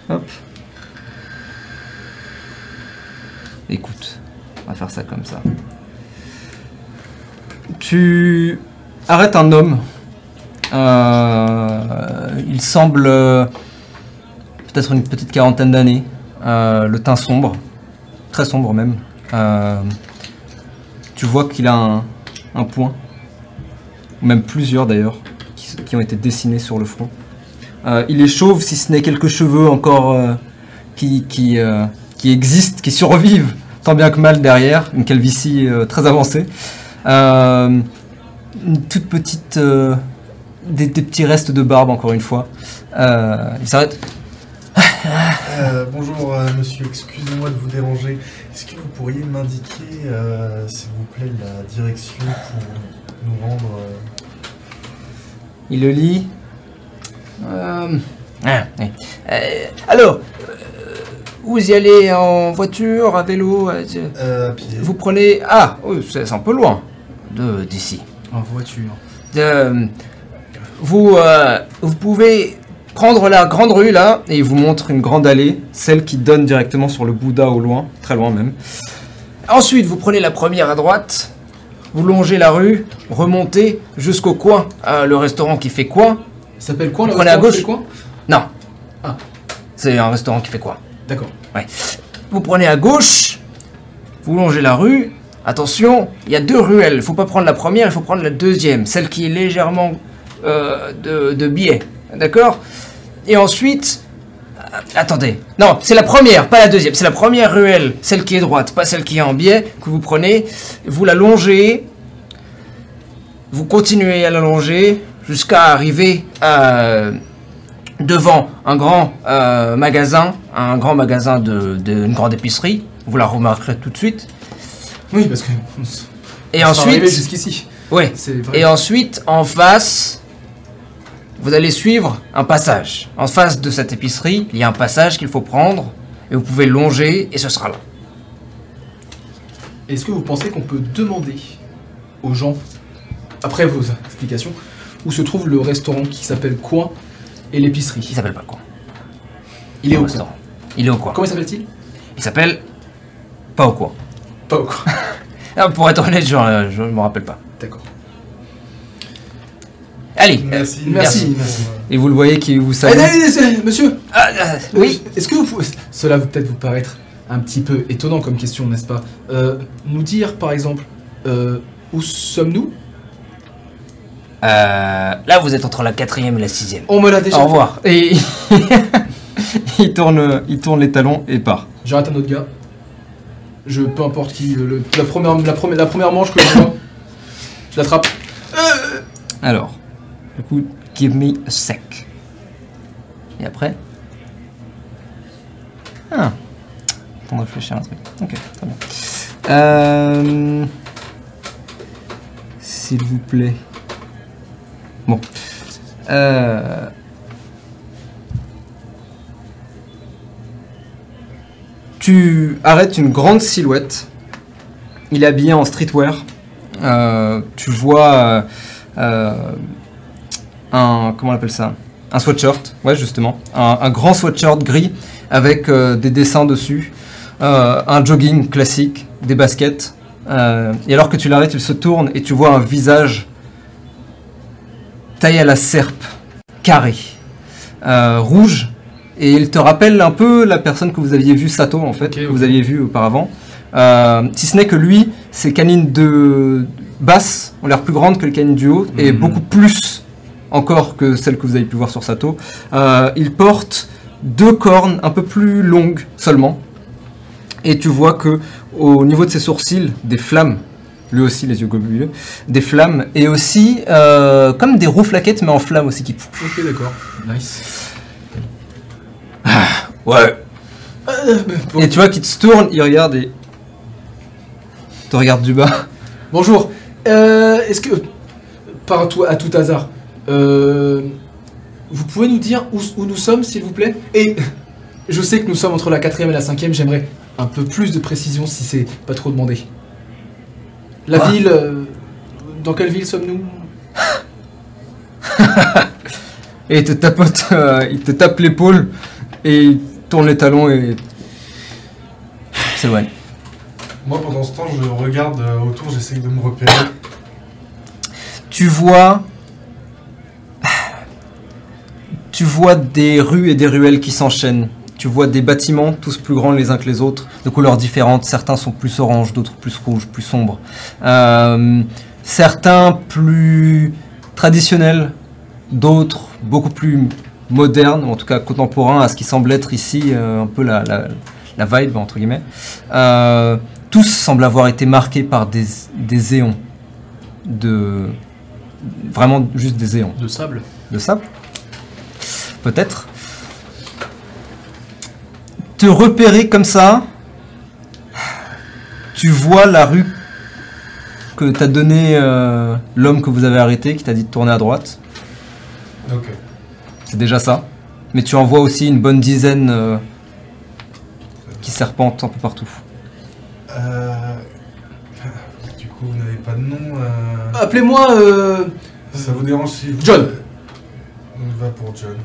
Hop. Écoute, on va ça comme ça. Tu arrêtes un homme. Euh, il semble euh, peut-être une petite quarantaine d'années. Euh, le teint sombre, très sombre même. Tu vois qu'il a un, point, même plusieurs d'ailleurs, qui, ont été dessinés sur le front. Il est chauve, si ce n'est quelques cheveux encore qui existent, qui survivent, tant bien que mal derrière, une calvitie euh, très avancée. Euh, une toute petite. euh, des, des petits restes de barbe, encore une fois. Il s'arrête.
Euh, bonjour euh, monsieur, excusez-moi de vous déranger. Est-ce que vous pourriez m'indiquer, euh, s'il vous plaît, la direction pour nous rendre...
Il le lit. Euh, ah, oui. Alors, vous y allez en voiture, à vélo euh,
euh, à pied
Vous prenez... Ah, c'est un peu loin de- d'ici.
En voiture.
Euh, vous, euh, vous pouvez prendre la grande rue là, et il vous montre une grande allée, celle qui donne directement sur le Bouddha au loin, très loin même. Ensuite, vous prenez la première à droite, vous longez la rue, remontez jusqu'au coin, euh, le restaurant qui fait coin.
Il s'appelle quoi le
Prenez à
restaurant,
gauche.
c'est quoi?
Non.
Ah.
C'est un restaurant qui fait coin.
D'accord.
Vous prenez à gauche, vous longez la rue. Attention, il y a deux ruelles. Il faut pas prendre la première, il faut prendre la deuxième, celle qui est légèrement euh, de, de biais. D'accord? Et ensuite. euh, Attendez. Non, c'est la première, pas la deuxième. C'est la première ruelle, celle qui est droite, pas celle qui est en biais, que vous prenez. Vous la longez. Vous continuez à la longer jusqu'à arriver à devant un grand euh, magasin, un grand magasin de, de- une grande épicerie. Vous la remarquerez tout de suite.
Oui, parce que.
Et ensuite,
jusqu'ici. vrai.
Et ensuite, en face, vous allez suivre un passage. En face de cette épicerie, il y a un passage qu'il faut prendre et vous pouvez longer et ce sera là.
Est-ce que vous pensez qu'on peut demander aux gens, après vos explications, où se trouve le restaurant qui s'appelle Coin et
Il
l'épicerie
s'appelle pas quoi
Il est au coin.
restaurant. Il est au coin.
Comment il s'appelle-t-il
Il s'appelle pas au coin.
Pas au coin.
Ah, pour être honnête, je, je me rappelle pas.
D'accord.
Allez.
Merci.
Merci.
euh,
Et vous le voyez qui vous
Allez,
salue.
allez, allez, monsieur
Ah, ah, oui.
Est-ce que vous pouvez... Cela va peut-être vous paraître un petit peu étonnant comme question, n'est-ce pas? Euh, Nous dire, par exemple, euh, où sommes-nous?
Euh, là, vous êtes entre la quatrième et la sixième.
On me l'a déjà
Au
fait.
revoir. Et il tourne, il tourne les talons et part.
J'arrête un autre gars. Je, peu importe qui, le- le- la, première, la, première, la première manche que je vois, je l'attrape.
Alors, du coup, give me a sec. Et après? Ah. On va réfléchir à un truc. Ok, très bien. Euh, S'il vous plaît. Euh, Tu arrêtes une grande silhouette. Il est habillé en streetwear. euh, tu vois euh, un comment on appelle ça? Un sweatshirt, ouais justement, un, grand sweatshirt gris avec des dessins dessus, un jogging classique, des baskets. et alors que tu l'arrêtes, il se tourne et tu vois un visage taillé à la serpe, carré, euh, rouge. Et il te rappelle un peu la personne que vous aviez vue, Sato en fait, que vous aviez vu auparavant. Euh, si ce n'est que lui, ses canines de basse ont l'air plus grandes que les canines du haut et
Mhm.
beaucoup plus encore que celles que vous avez pu voir sur Sato. Euh, il porte deux cornes un peu plus longues seulement. Et tu vois que au niveau de ses sourcils, des flammes, lui aussi les yeux globuleux, des flammes et aussi euh, comme des roues flaquettes mais en flammes aussi qui.
Ok, d'accord. Nice.
Ouais.
Bon-
Et tu vois qu'il se tourne, il regarde et te regarde du bas.
Bonjour. Euh, Est-ce que, par tout, à tout hasard, euh, vous pouvez nous dire où, où nous sommes, s'il vous plaît? Et je sais que nous sommes entre la quatrième et la cinquième. J'aimerais un peu plus de précision, si c'est pas trop demandé. La
Quoi
ville. euh, dans quelle ville sommes-nous
Et il te tapote, euh, il te tape l'épaule et il tourne les talons et s'éloigne.
Moi, pendant ce temps, je regarde euh, autour, j'essaye de me repérer.
Tu vois, tu vois des rues et des ruelles qui s'enchaînent. Tu vois des bâtiments, tous plus grands les uns que les autres, de couleurs différentes. Certains sont plus orange, d'autres plus rouges, plus sombres. Euh, certains plus traditionnels, d'autres beaucoup plus modernes, ou en tout cas contemporains à ce qui semble être ici euh, un peu la, la, la vibe, entre guillemets. Euh, tous semblent avoir été marqués par des, des éons de... Vraiment juste des éons
De sable.
de sable Peut-être. Te repérer comme ça, tu vois la rue que t'a donné euh, l'homme que vous avez arrêté, qui t'a dit de tourner à droite.
Ok.
C'est déjà ça. Mais tu en vois aussi une bonne dizaine euh, qui serpentent un peu partout.
Euh... Du coup, vous n'avez pas de nom euh,
Appelez-moi. euh,
Ça vous dérange si vous...
John.
On va pour John.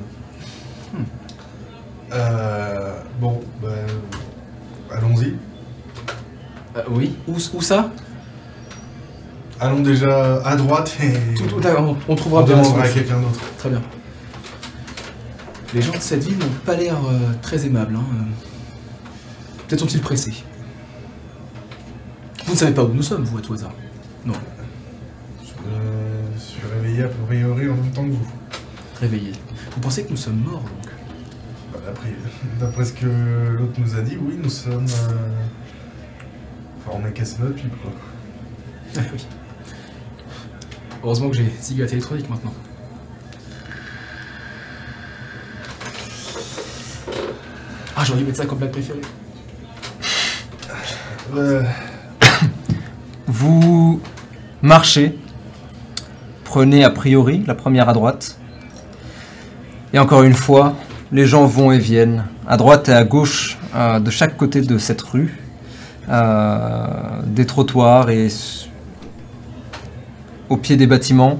Euh... Bon, bah... Allons-y.
euh, oui. Où, où ça?
Allons déjà à droite et...
Tout- on, on
on
trouvera bien la
demandera à quelqu'un d'autre.
Très bien. Les gens de cette ville n'ont pas l'air euh, très aimables. Hein. Peut-être sont-ils pressés. Vous ne savez pas où nous sommes, vous, à tout hasard?
Je me suis réveillé a priori en même temps que vous.
Réveillés. Vous pensez que nous sommes morts, donc?
D'après d'après ce que l'autre nous a dit, oui, nous sommes... euh, Enfin, on est cassé notre pipe, quoi.
Ah oui. Heureusement que j'ai cigarette électronique maintenant. Ah, j'aurais dû mettre ça comme plat préféré.
Euh,
Vous marchez, prenez a priori la première à droite. Et encore une fois, les gens vont et viennent, à droite et à gauche, euh, de chaque côté de cette rue, euh, des trottoirs et au pied des bâtiments,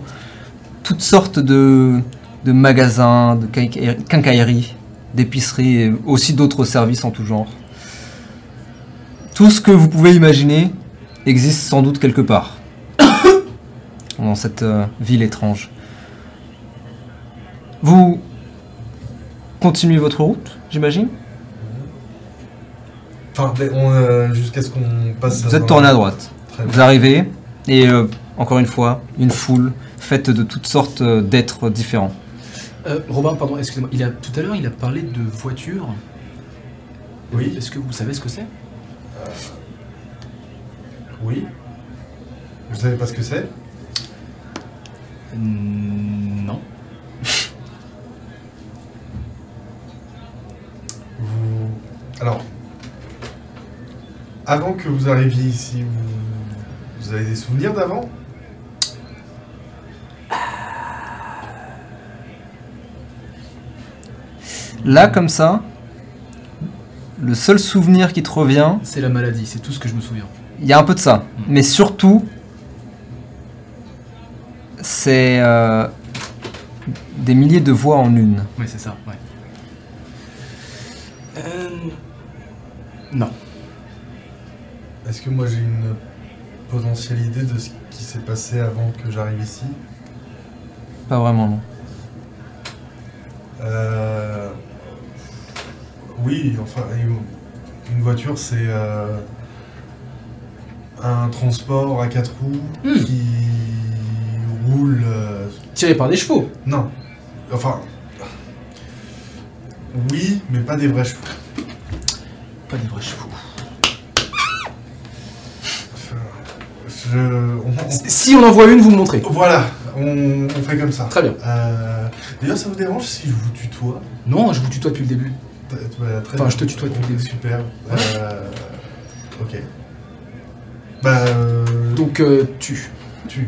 toutes sortes de, magasins, de quinca- quincailleries, d'épiceries et aussi d'autres services en tout genre. Tout ce que vous pouvez imaginer existe sans doute quelque part dans cette euh, ville étrange. Vous continuez votre route, j'imagine
Enfin, euh, jusqu'à ce qu'on passe...
Vous êtes tourné à droite.
Très bien.
Vous arrivez et euh, encore une fois, une foule faite de toutes sortes euh, d'êtres différents.
Euh, Robin, pardon, excusez-moi. Il a, tout à l'heure, il a parlé de voiture.
Oui.
Est-ce que vous savez ce que c'est?
Oui. Vous savez pas ce que c'est?
Hmm, Non.
Alors, avant que vous arriviez ici, vous, vous avez des souvenirs d'avant?
Là, comme ça, le seul souvenir qui te revient,
C'est la maladie, c'est tout ce que je me souviens.
il y a un peu de ça. Mais surtout, C'est euh, des milliers de voix en une.
Oui, c'est ça, ouais. Non.
Est-ce que moi j'ai une potentielle idée de ce qui s'est passé avant que j'arrive ici?
Pas vraiment, non.
Euh, Oui, enfin, une voiture c'est euh, un transport à quatre roues
Hmm.
qui roule. euh,
Tiré par des chevaux.
Non, enfin. Oui, mais pas des vrais chevaux.
Pas des vrais chevaux.
Enfin, je- on- on-
Si on en voit une, vous me montrez.
Voilà, on, on fait comme ça.
Très bien.
Euh, D'ailleurs, ça vous dérange si je vous tutoie?
Non, je vous tutoie depuis le début.
Bah, très
Enfin,
bien.
je te tutoie depuis le début.
Super. Euh, ok. Bah, euh,
Donc, euh, tu.
tu.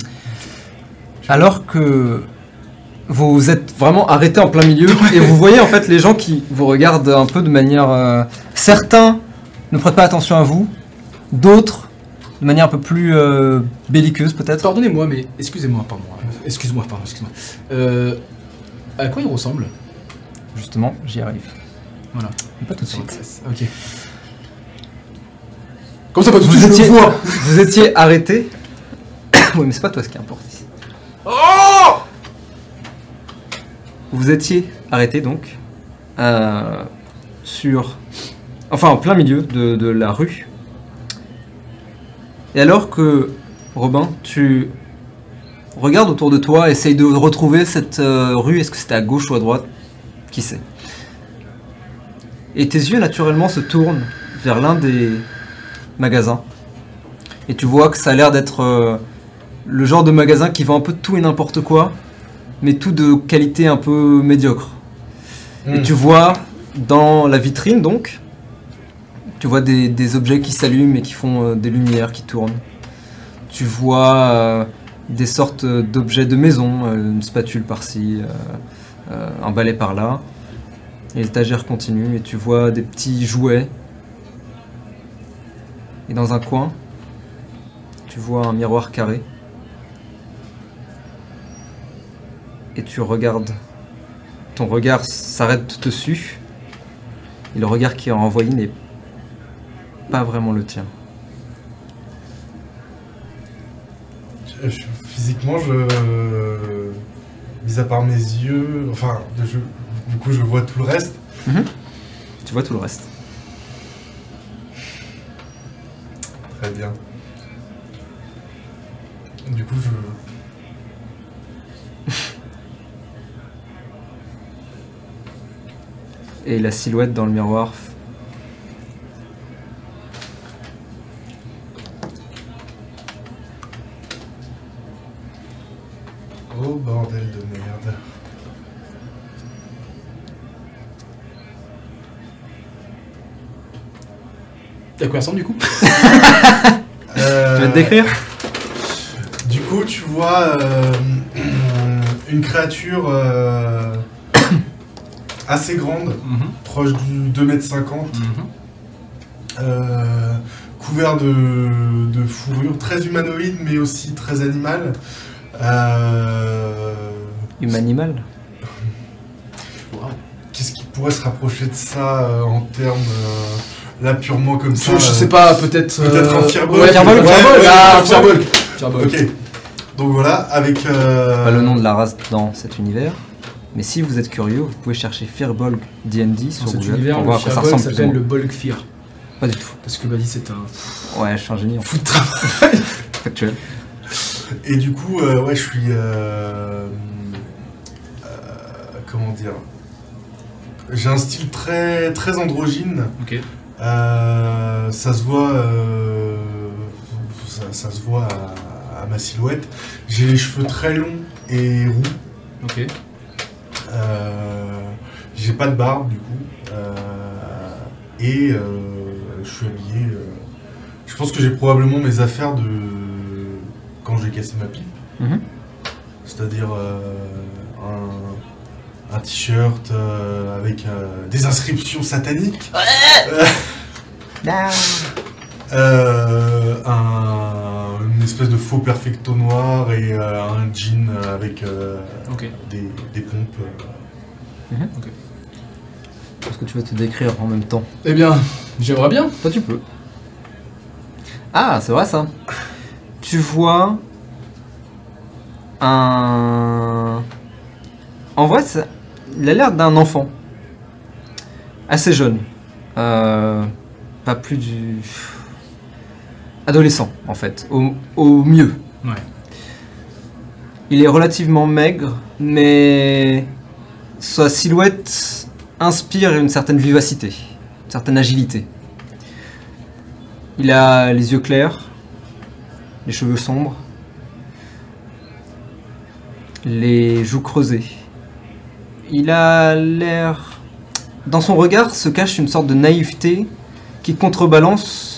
Alors que vous êtes vraiment arrêté en plein milieu et vous voyez en fait les gens qui vous regardent un peu de manière. euh, certains ne prêtent pas attention à vous, d'autres de manière un peu plus euh, belliqueuse peut-être.
Pardonnez-moi, mais excusez-moi, pardon. Excuse-moi, pardon, excuse-moi. Euh, à quoi il ressemble
Justement, j'y arrive.
Voilà.
Mais pas tout de suite.
Ok. Comme ça, pas tout de
Vous
suite, je
étiez,
le vois.
vous étiez arrêté. oui, mais c'est pas toi ce qui importe ici.
Oh
Vous étiez arrêté donc euh, sur, enfin en plein milieu de, la rue. Et alors que Robin, tu regardes autour de toi, essaye de retrouver cette euh, rue. Est-ce que c'était à gauche ou à droite? Qui sait? Et tes yeux naturellement se tournent vers l'un des magasins. Et tu vois que ça a l'air d'être euh, le genre de magasin qui vend un peu tout et n'importe quoi, mais tout de qualité un peu médiocre. Et
Hmm.
tu vois dans la vitrine donc, tu vois des, des objets qui s'allument et qui font euh, des lumières qui tournent. Tu vois euh, des sortes d'objets de maison, euh, une spatule par-ci, un balai par-là. Et l'étagère continue et tu vois des petits jouets. Et dans un coin, tu vois un miroir carré. Et tu regardes ton regard s'arrête dessus. Et le regard qui est renvoyé n'est pas vraiment le tien.
Je- je- physiquement, je. Mis à part mes yeux, enfin, je- du coup, je vois tout le reste.
Tu vois tout le reste.
Très bien. Du coup, je.
Et la silhouette dans le miroir.
Oh bordel de merde.
À quoi ressemble du coup
Euh,
Tu vas te décrire
Du coup, tu vois euh, une créature euh, assez grande, proche du 2m50, euh, couvert de, de fourrure, très humanoïde mais aussi très animal. Euh,
Humanimal.
Qu'est-ce qui pourrait se rapprocher de ça euh, en termes euh, là purement comme ça
Je, sais pas, peut-être.
peut-être
euh,
un Firbolg.
Ouais, Firbolg,
Ouais,
ah.
Ok. Donc voilà, avec. euh,
Pas le nom de la race dans cet univers. Mais si vous êtes curieux, vous pouvez chercher Firbolg D&D sur
cet
Google
univers,
pour voir à quoi ça
Firbolg
ressemble plus ou
s'appelle le. Bolg Fear.
Pas du tout.
Parce que Bali, c'est un
Ouais, je suis un génie en
fou de travail.
factuel.
Et du coup, euh, ouais, je suis. euh, euh, comment dire J'ai un style très, très androgyne.
Ok.
Euh, ça se voit. euh, ça, ça se voit à, à ma silhouette. J'ai les cheveux très longs et roux.
Ok.
Euh, J'ai pas de barbe du coup. Euh, et euh, je suis habillé. je pense que j'ai probablement mes affaires de quand j'ai cassé ma pipe.
Mhm.
C'est-à-dire un, un t-shirt avec des inscriptions sataniques. Euh, un, espèce de faux perfecto noir et euh, un jean avec euh, des, des pompes. euh.
Est-ce que tu vas te décrire en même temps?
Eh bien, j'aimerais bien.
Toi, tu peux. Ah, c'est vrai ça. Tu vois un. En vrai, ça- il a l'air d'un enfant. Assez jeune. Euh, Pas plus du. Adolescent, en fait. Au, au mieux.
Ouais.
Il est relativement maigre, mais sa silhouette inspire une certaine vivacité, une certaine agilité. Il a les yeux clairs, les cheveux sombres, les joues creusées. Il a l'air... Dans son regard se cache une sorte de naïveté qui contrebalance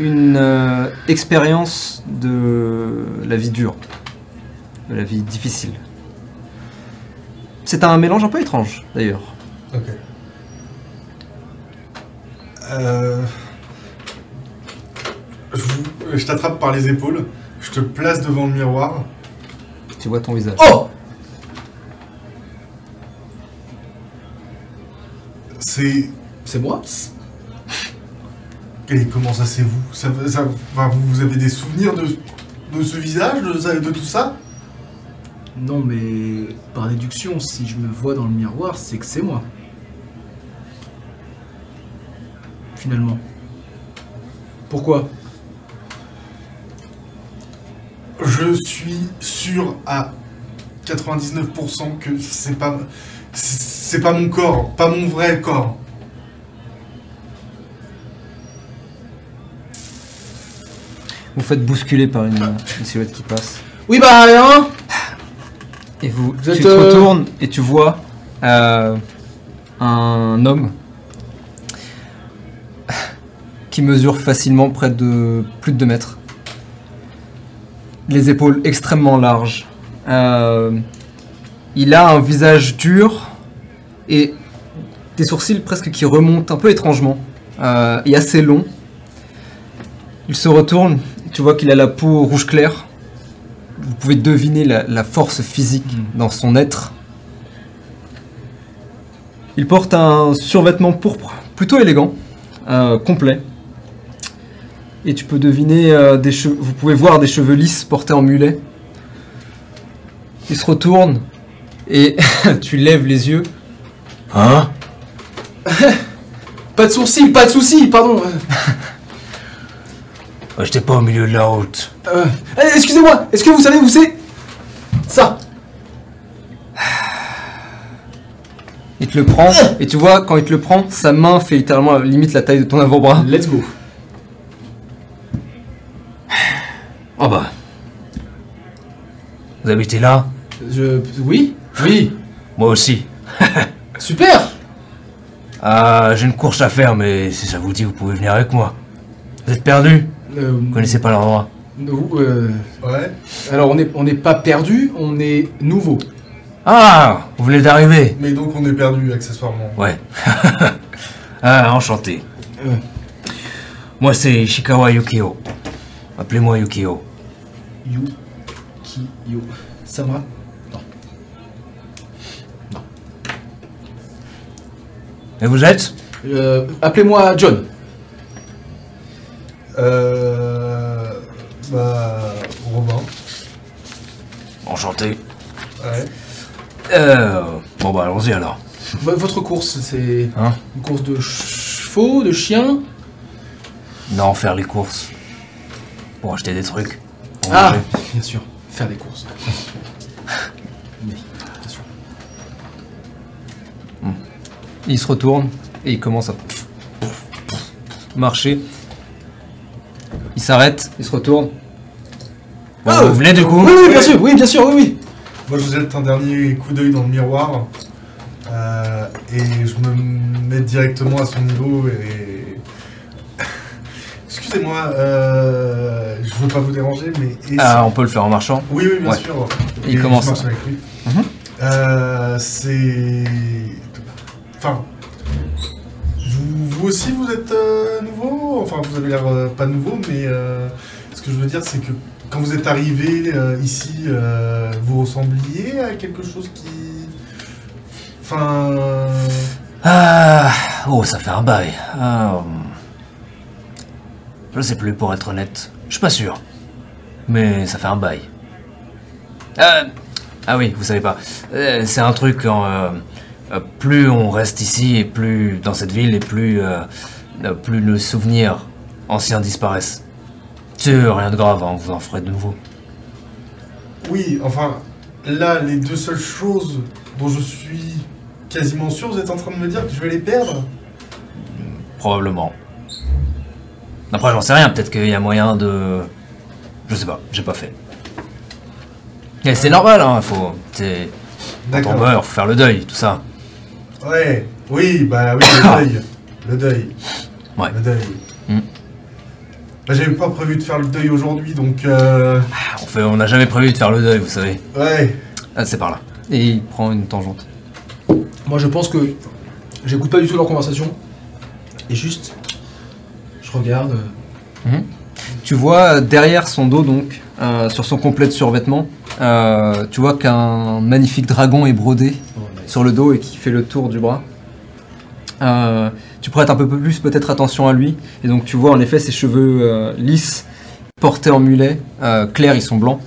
une euh, expérience de la vie dure, de la vie difficile. C'est un mélange un peu étrange, d'ailleurs.
Ok. Euh, Je, vous- je t'attrape par les épaules, je te place devant le miroir.
Tu vois ton visage.
Oh
C'est.
C'est moi?
Et comment ça, c'est vous ça, vous, avez des souvenirs de, de ce visage, de, de tout ça
Non, mais par déduction, si je me vois dans le miroir, c'est que c'est moi. Finalement. Pourquoi?
Je suis sûr à 99% que c'est pas. C'est pas mon corps, pas mon vrai corps.
Vous faites bousculer par une, une silhouette qui passe.
Oui, bah, hein
Et vous,
Vous
tu
êtes,
te
euh,
retournes et tu vois euh, un homme qui mesure facilement près de plus de 2 mètres. Les épaules extrêmement larges. Euh, il a un visage dur et des sourcils presque qui remontent un peu étrangement euh, et assez longs. Il se retourne, tu vois qu'il a la peau rouge clair. Vous pouvez deviner la, la force physique dans son être. Il porte un survêtement pourpre, plutôt élégant, euh, complet. Et tu peux deviner euh, des cheveux. Vous pouvez voir des cheveux lisses portés en mulet. Il se retourne et tu lèves les yeux.
Hein?
Pas de sourcils, pas de soucis, pardon.
Ouais, J'étais pas au milieu de la route.
Euh, Excusez-moi, est-ce que vous savez où c'est? Ça
Il te le prend et tu vois quand il te le prend, sa main fait littéralement limite la taille de ton avant-bras.
Let's go.
Oh bah. Vous habitez là?
Je... Oui Oui
Moi aussi.
Super
Ah, j'ai une course à faire, mais si ça vous dit, vous pouvez venir avec moi. Vous êtes perdu?
Euh,
Vous connaissez pas l'endroit
nous, euh,
Ouais.
Alors on n'est on n'est pas perdu, on est nouveau.
Ah Vous venez d'arriver
Mais donc on est perdu accessoirement.
Ouais. ah, enchanté.
Euh.
Moi, c'est Ishikawa Yukio. Appelez-moi Yukio.
You, qui, yo. Samra
Et vous êtes?
Euh, Appelez-moi John.
Euh. Bah. Robin.
Enchanté.
Ouais.
Euh... Bon bah, allons-y alors.
V- votre course, c'est
Hein
une course de chevaux, de chiens?
Non, faire les courses. Pour acheter des trucs. Pour
Ah
manger.
Bien sûr, faire des courses. Oui, bien sûr.
Il se retourne et il commence à marcher. Il s'arrête, il se retourne.
Bon,
Ah,
vous venez du coup
Oui, oui, bien sûr, oui, bien sûr, oui, oui.
Moi je jette un dernier coup d'œil dans le miroir. euh, et je me mets directement à son niveau et. Excusez-moi, euh, je veux pas vous déranger, mais.
Ah, on peut le faire en marchant
Oui, oui, bien
Ouais.
sûr.
Et il
je
commence.
marche avec lui.
Mhm.
Euh, c'est. Enfin. Vous, aussi, vous êtes euh, nouveau? Enfin, vous avez l'air euh, pas nouveau, mais. euh, Est-ce que je veux dire, c'est que quand vous êtes arrivé euh, ici, vous ressembliez à quelque chose qui. Enfin.
Ah, oh, ça fait un bail. Ah, hum. je sais plus pour être honnête. Je suis pas sûr. Mais ça fait un bail. Ah, oui, vous savez pas. C'est un truc en, plus on reste ici et plus dans cette ville et plus euh, euh, plus le souvenir anciens disparaissent. C'est rien de grave, hein, vous en ferez de nouveau.
Oui, enfin, là, les deux seules choses dont je suis quasiment sûr, vous êtes en train de me dire que je vais les perdre?
Probablement. Après, j'en sais rien, peut-être qu'il y a moyen de. Je sais pas, j'ai pas fait. Et c'est normal, hein, faut. Quand on meurt, faut faire le deuil, tout ça.
Ouais, oui, bah oui, le deuil. Le deuil.
Ouais.
Le deuil.
Hmm.
Bah, j'avais pas prévu de faire le deuil aujourd'hui, donc. Euh...
On fait, on n'a jamais prévu de faire le deuil, vous savez.
Ouais.
Ah, c'est par là.
Et il prend une tangente.
Moi, je pense que j'écoute pas du tout leur conversation. Et juste, je regarde. euh,
Tu vois derrière son dos, donc, euh, sur son complet de survêtement, euh, tu vois qu'un magnifique dragon est brodé sur le dos et qui fait le tour du bras. Euh, tu prêtes un peu plus peut-être attention à lui, et donc tu vois en effet ses cheveux euh, lisses, portés en mulet, euh, clairs, ils sont blancs.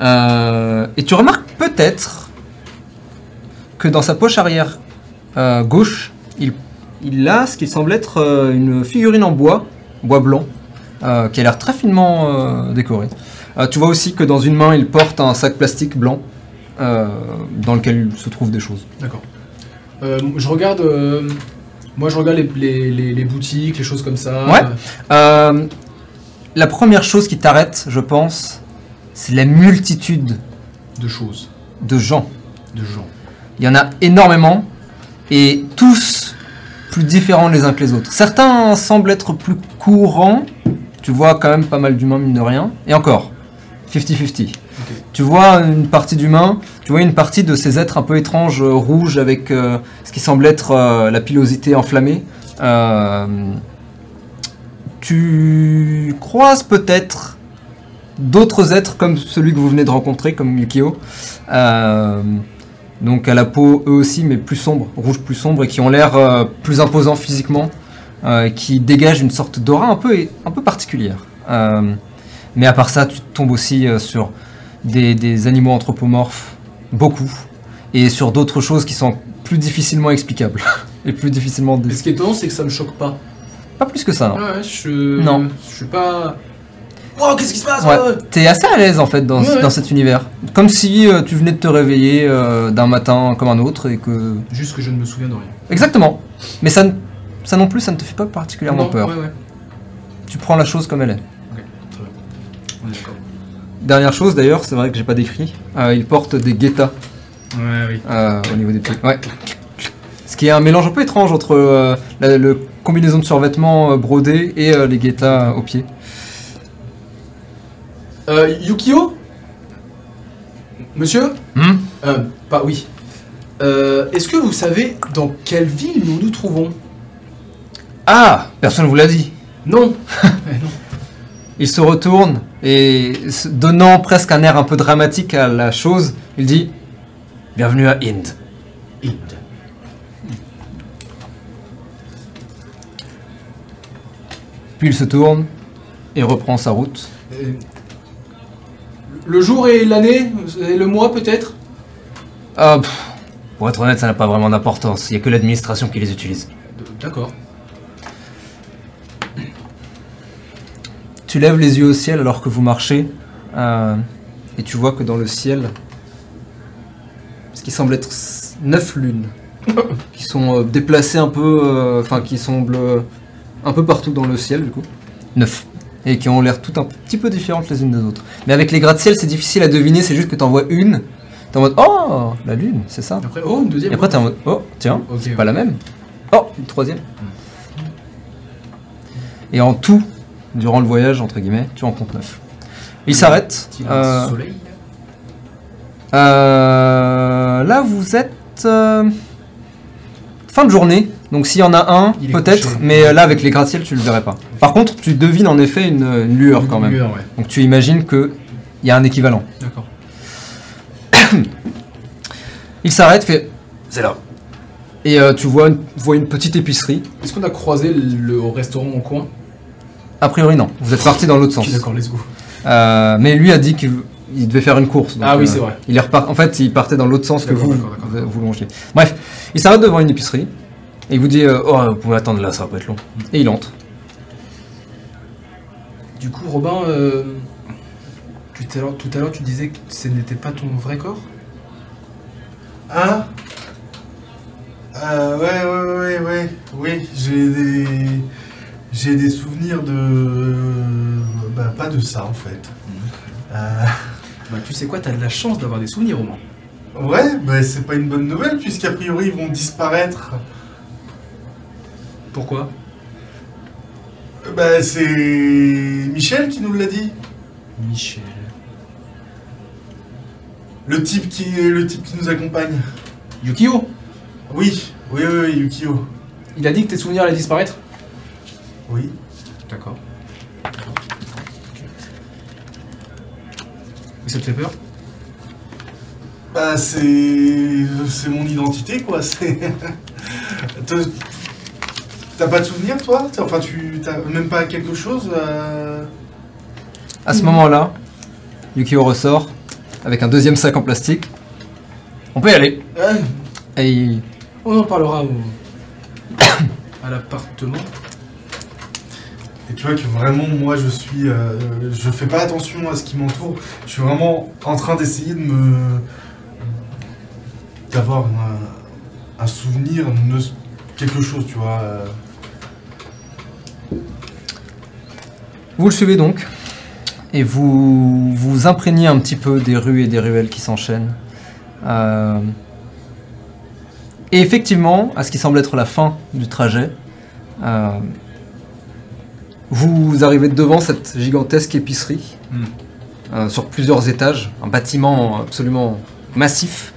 Et tu remarques peut-être que dans sa poche arrière gauche, il, il a ce qui semble être une figurine en bois, bois blanc, qui a l'air très finement décorée. Tu vois aussi que dans une main, il porte un sac plastique blanc dans lequel se trouvent des choses.
D'accord. Euh, je regarde. euh, moi, je regarde les, les- les- les boutiques, les choses comme ça.
Ouais. Euh, la première chose qui t'arrête, je pense, c'est la multitude
De choses,
de gens.
de gens.
Il y en a énormément et tous plus différents les uns que les autres. Certains semblent être plus courants. Tu vois quand même pas mal d'humains, mine de rien. Et encore, 50-50. Tu vois une partie d'humains, tu vois une partie de ces êtres un peu étranges, euh, rouges, avec euh, ce qui semble être euh, la pilosité enflammée. Tu croises peut-être d'autres êtres comme celui que vous venez de rencontrer, comme Yukio. Donc à la peau eux aussi, mais plus sombre, rouge plus sombre, et qui ont l'air plus imposants physiquement, qui dégagent une sorte d'aura un peu, un peu particulière. Mais à part ça, tu tombes aussi sur des, des animaux anthropomorphes, beaucoup, et sur d'autres choses qui sont plus difficilement explicables, et plus difficilement...
Et ce qui est étonnant, c'est que ça me choque pas.
Pas plus que ça, non.
Ouais, je.
Non.
Je suis pas. Wow, qu'est-ce qui se passe
Ouais. T'es assez à l'aise en fait dans,
Ouais,
dans cet univers. Comme si euh, tu venais de te réveiller euh, d'un matin comme un autre et que...
Juste que je ne me souviens de rien.
Exactement. Mais ça, ça non plus, ça ne te fait pas particulièrement
Non,
peur. Tu prends la chose comme elle est.
Ok, très bien. On est d'accord.
Dernière chose d'ailleurs, c'est vrai que j'ai pas décrit, euh, il porte des guettas
Ouais, oui.
euh, au niveau des pieds. Ouais. Ce qui est un mélange un peu étrange entre euh, la le combinaison de survêtements euh, brodés et euh, les guettas aux pieds.
Euh, Yukio? Monsieur?
Hmm?
Euh, pas oui. Euh, Est-ce que vous savez dans quelle ville nous nous trouvons?
Ah Personne vous l'a dit.
Non. Eh non.
Il se retourne et donnant presque un air un peu dramatique à la chose, il dit
Bienvenue à Inde.
Inde.
Puis il se tourne et reprend sa route.
Euh, Le jour et l'année et le mois peut-être?
Ah, pff, pour être honnête, ça n'a pas vraiment d'importance. Il n'y a que l'administration qui les utilise.
D'accord.
Tu lèves les yeux au ciel alors que vous marchez euh, et tu vois que dans le ciel, ce qui semble être neuf lunes qui sont euh, déplacées un peu, euh, enfin qui semblent euh, un peu partout dans le ciel du coup, neuf et qui ont l'air toutes un petit peu différentes les unes des autres. Mais avec les gratte-ciel, c'est difficile à deviner. C'est juste que t'en vois une, t'es en mode oh la lune, c'est ça.
Après, oh, une deuxième.
Et après t'es en mode oh tiens, c'est
ouais.
pas la même. Oh une troisième. Et en tout, durant le voyage, entre guillemets, tu en comptes neuf. Il s'arrête. Euh,
soleil
euh, là, vous êtes euh, fin de journée. Donc s'il y en a un, peut-être, mais euh, là avec les gratte-ciels, tu le verrais pas. Par contre, tu devines en effet une, une lueur quand
Une
même.
lueur, ouais.
Donc tu imagines que il y a un équivalent.
D'accord.
Il s'arrête, fait c'est là. Et euh, tu vois une, vois une petite épicerie.
Est-ce qu'on a croisé le au restaurant au coin?
A priori non, vous êtes parti dans l'autre sens.
D'accord, let's go.
Euh, mais lui a dit qu'il il devait faire une course. donc,
Ah oui,
euh,
c'est vrai.
Il est repart... En fait, il partait dans l'autre sens que vous,
d'accord, d'accord,
vous,
d'accord.
vous longiez. Bref, il s'arrête devant une épicerie et il vous dit euh, Oh, vous pouvez attendre là, ça va pas être long. Et il entre.
Du coup, Robin, euh, tout à l'heure, tout à l'heure, tu disais que ce n'était pas ton vrai corps?
Hein euh, Ouais, ouais, ouais, ouais. Oui, j'ai des. J'ai des souvenirs de. Bah, pas de ça en fait. Euh,
Bah, tu sais quoi, t'as de la chance d'avoir des souvenirs, Romain.
ouais, bah, c'est pas une bonne nouvelle puisqu'a priori ils vont disparaître.
Pourquoi?
Bah, c'est Michel qui nous l'a dit.
Michel.
Le type qui, le type qui nous accompagne.
Yukio?
Oui, oui, oui, oui, Yukio.
Il a dit que tes souvenirs allaient disparaître?
Oui.
D'accord. Et ça te fait peur
Bah, c'est. C'est mon identité, quoi. C'est. T'as- pas de souvenir, toi? Enfin, tu. T'as même pas quelque chose euh,
À ce moment-là, Yukio ressort avec un deuxième sac en plastique. On peut y aller.
Ouais,
Et il-
On en parlera au... à l'appartement.
Et tu vois que vraiment, moi, je suis. euh, je fais pas attention à ce qui m'entoure. Je suis vraiment en train d'essayer de me. d'avoir un, souvenir, quelque chose, tu vois. euh.
Vous le suivez donc, et vous vous imprégnez un petit peu des rues et des ruelles qui s'enchaînent. Euh, Et effectivement, à ce qui semble être la fin du trajet, vous arrivez devant cette gigantesque épicerie,
Hmm.
euh, sur plusieurs étages, un bâtiment absolument massif,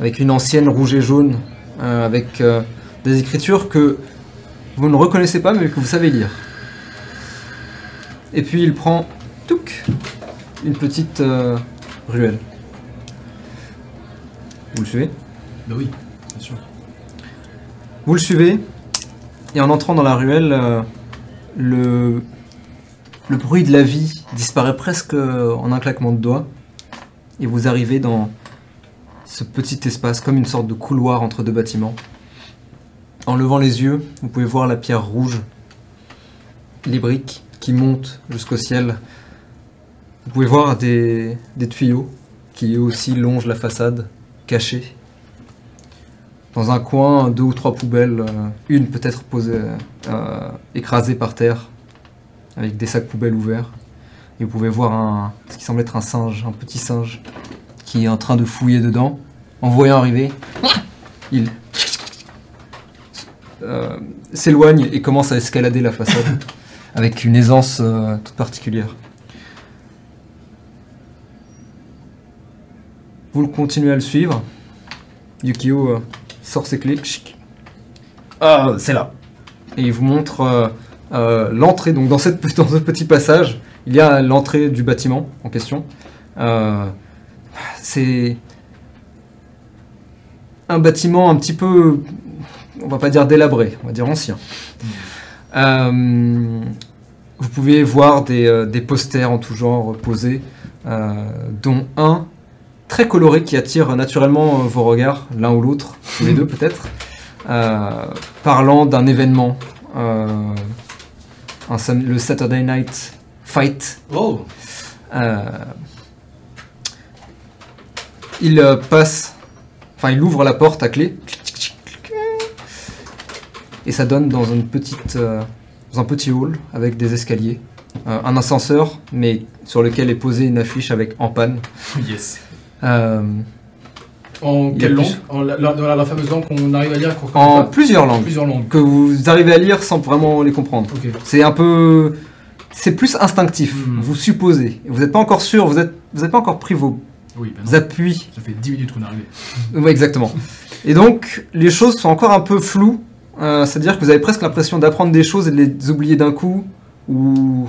avec une ancienne rouge et jaune, euh, avec euh, des écritures que vous ne reconnaissez pas mais que vous savez lire. Et puis il prend touc, une petite ruelle. Vous le suivez?
Bah oui, bien sûr.
Vous le suivez, et en entrant dans la ruelle, le, bruit de la vie disparaît presque euh, en un claquement de doigts, et vous arrivez dans ce petit espace, comme une sorte de couloir entre deux bâtiments. En levant les yeux, vous pouvez voir la pierre rouge, les briques qui montent jusqu'au ciel. Vous pouvez voir des, des tuyaux qui eux aussi longent la façade, cachés. Dans un coin, deux ou trois poubelles, euh, une peut-être posée, euh, écrasée par terre, avec des sacs poubelles ouverts. Et vous pouvez voir un, ce qui semble être un singe, un petit singe, qui est en train de fouiller dedans. En voyant arriver, il euh, s'éloigne et commence à escalader la façade avec une aisance euh, toute particulière. Vous le continuez à le suivre. Yukio euh, sort ses clés. Chic. Ah, c'est là. Et il vous montre euh, euh, l'entrée. Donc dans, cette, dans ce petit passage, il y a l'entrée du bâtiment en question. Euh, c'est un bâtiment un petit peu, on va pas dire délabré, on va dire ancien. Euh, vous pouvez voir des, des posters en tout genre posés, dont un très coloré qui attire naturellement euh, vos regards, l'un ou l'autre, tous les deux peut-être, euh, parlant d'un événement, euh, un le Saturday Night Fight.
Oh
Euh, il passe, enfin il ouvre la porte à clé, et ça donne dans une petite, dans un petit hall avec des escaliers, un ascenseur, mais sur lequel est posée une affiche avec en panne.
Yes.
Euh,
En quelle langue
plus-
en la, fameuse langue qu'on arrive à lire
en plusieurs langues
Plusieurs langues.
que vous arrivez à lire sans vraiment les comprendre. C'est un peu, c'est plus instinctif.
Mhm.
Vous supposez, vous n'êtes pas encore sûr, vous êtes, vous n'avez pas encore pris vos
Oui, ben
appuis
Ça fait 10 minutes qu'on est arrivé.
Exactement. Et donc, les choses sont encore un peu floues Euh, C'est-à-dire que vous avez presque l'impression d'apprendre des choses et de les oublier d'un coup, ou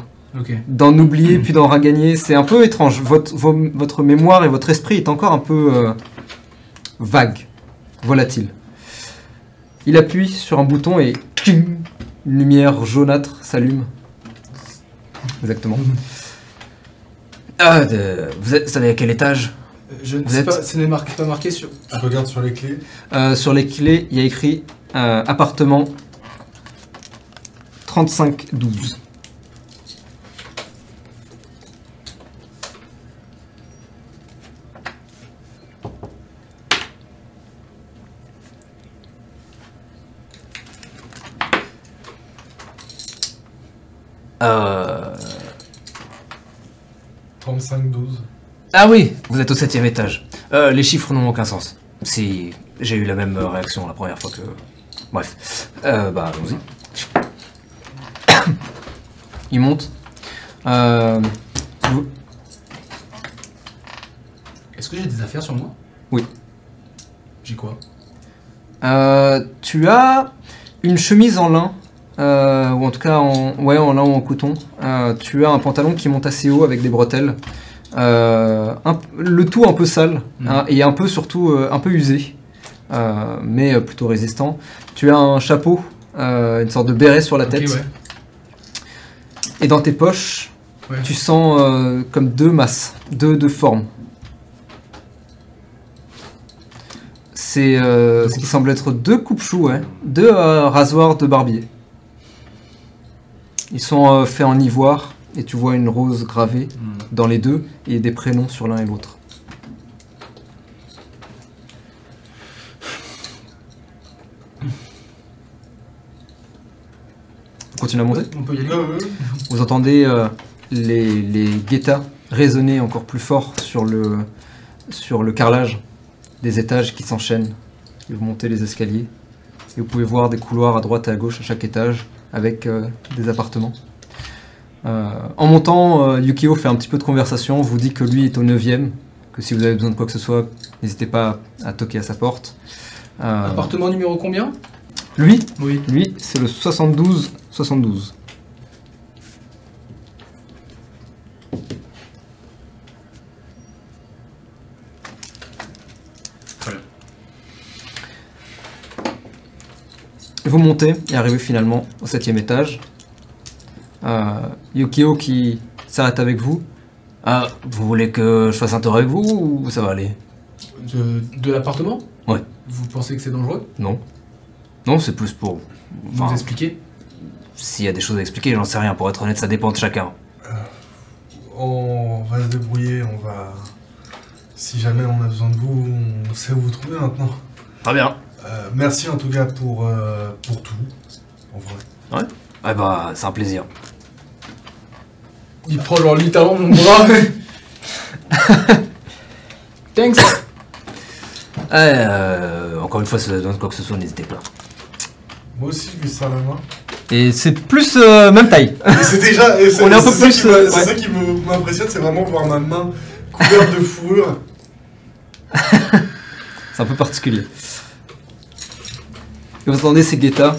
D'en oublier puis d'en regagner. C'est un peu étrange. Votre, vos- votre mémoire et votre esprit est encore un peu euh, vague, volatile. Il appuie sur un bouton et une lumière jaunâtre s'allume. Exactement.
Ah, de- vous, êtes, vous savez à quel étage?
Euh, Je ne
Vous
sais
êtes-
pas, ce n'est marqué, pas marqué sur.
Je regarde sur les clés.
Euh, sur les clés, il y a écrit euh, appartement 3512.
Euh...
35-12.
Ah oui, vous êtes au septième étage. Euh, les chiffres n'ont aucun sens. Si j'ai eu la même euh, réaction la première fois que... Bref. Euh, bah, allons-y.
Il monte. Euh, vous-
Est-ce que j'ai des affaires sur moi?
Oui.
J'ai quoi?
Euh, tu as une chemise en lin, euh, ou en tout cas en, ouais, en lin ou en coton. Euh, tu as un pantalon qui monte assez haut avec des bretelles. Euh, un- le tout un peu sale
Mhm.
hein, et un peu surtout un peu usé, mais plutôt résistant. Tu as un chapeau, une sorte de béret sur la tête,
ouais.
et dans tes poches,
Ouais.
tu sens comme deux masses, deux, deux formes. C'est ce qui semble être deux coupe-choux, ouais. deux rasoirs de barbier. Ils sont euh, faits en ivoire et tu vois une rose gravée
Hmm.
dans les deux et des prénoms sur l'un et l'autre. On continue à monter?
On peut y aller
Vous entendez euh, les, les guettas résonner encore plus fort sur le, sur le carrelage des étages qui s'enchaînent. Et vous montez les escaliers. Et vous pouvez voir des couloirs à droite et à gauche à chaque étage avec euh, des appartements. Euh, en montant, euh, Yukio fait un petit peu de conversation, vous dit que lui est au 9ème, que si vous avez besoin de quoi que ce soit, n'hésitez pas à toquer à sa porte.
Appartement numéro combien?
Lui,
Oui.
lui c'est le 72 Et arrivez finalement au septième étage. Euh, Yukio qui s'arrête avec vous.
Ah, vous voulez que je fasse un tour avec vous ou ça va aller?
De, de l'appartement?
Ouais.
Vous pensez que c'est dangereux?
Non. Non, c'est plus pour...
Vous
Enfin,
expliquez?
s'il y a des choses à expliquer, j'en sais rien. Pour être honnête, ça dépend de chacun.
On va se débrouiller, on va. Si jamais on a besoin de vous, on sait où vous trouver maintenant.
Très bien.
Euh, merci en tout cas pour, euh, pour tout. En vrai.
Eh bah, c'est un plaisir.
Il prend genre littéralement mon bras. Thanks
Eh, euh, encore une fois, besoin de quoi que ce soit, n'hésitez pas.
Moi aussi, je lui serre la main.
Et c'est plus euh, même taille.
Et c'est déjà. et c'est-
On est un peu
c'est ça
plus,
qui
euh,
C'est
ouais.
ça qui me- m'impressionne, c'est vraiment voir ma main couverte de fourrure.
C'est un peu particulier. Vous entendez ces guettas.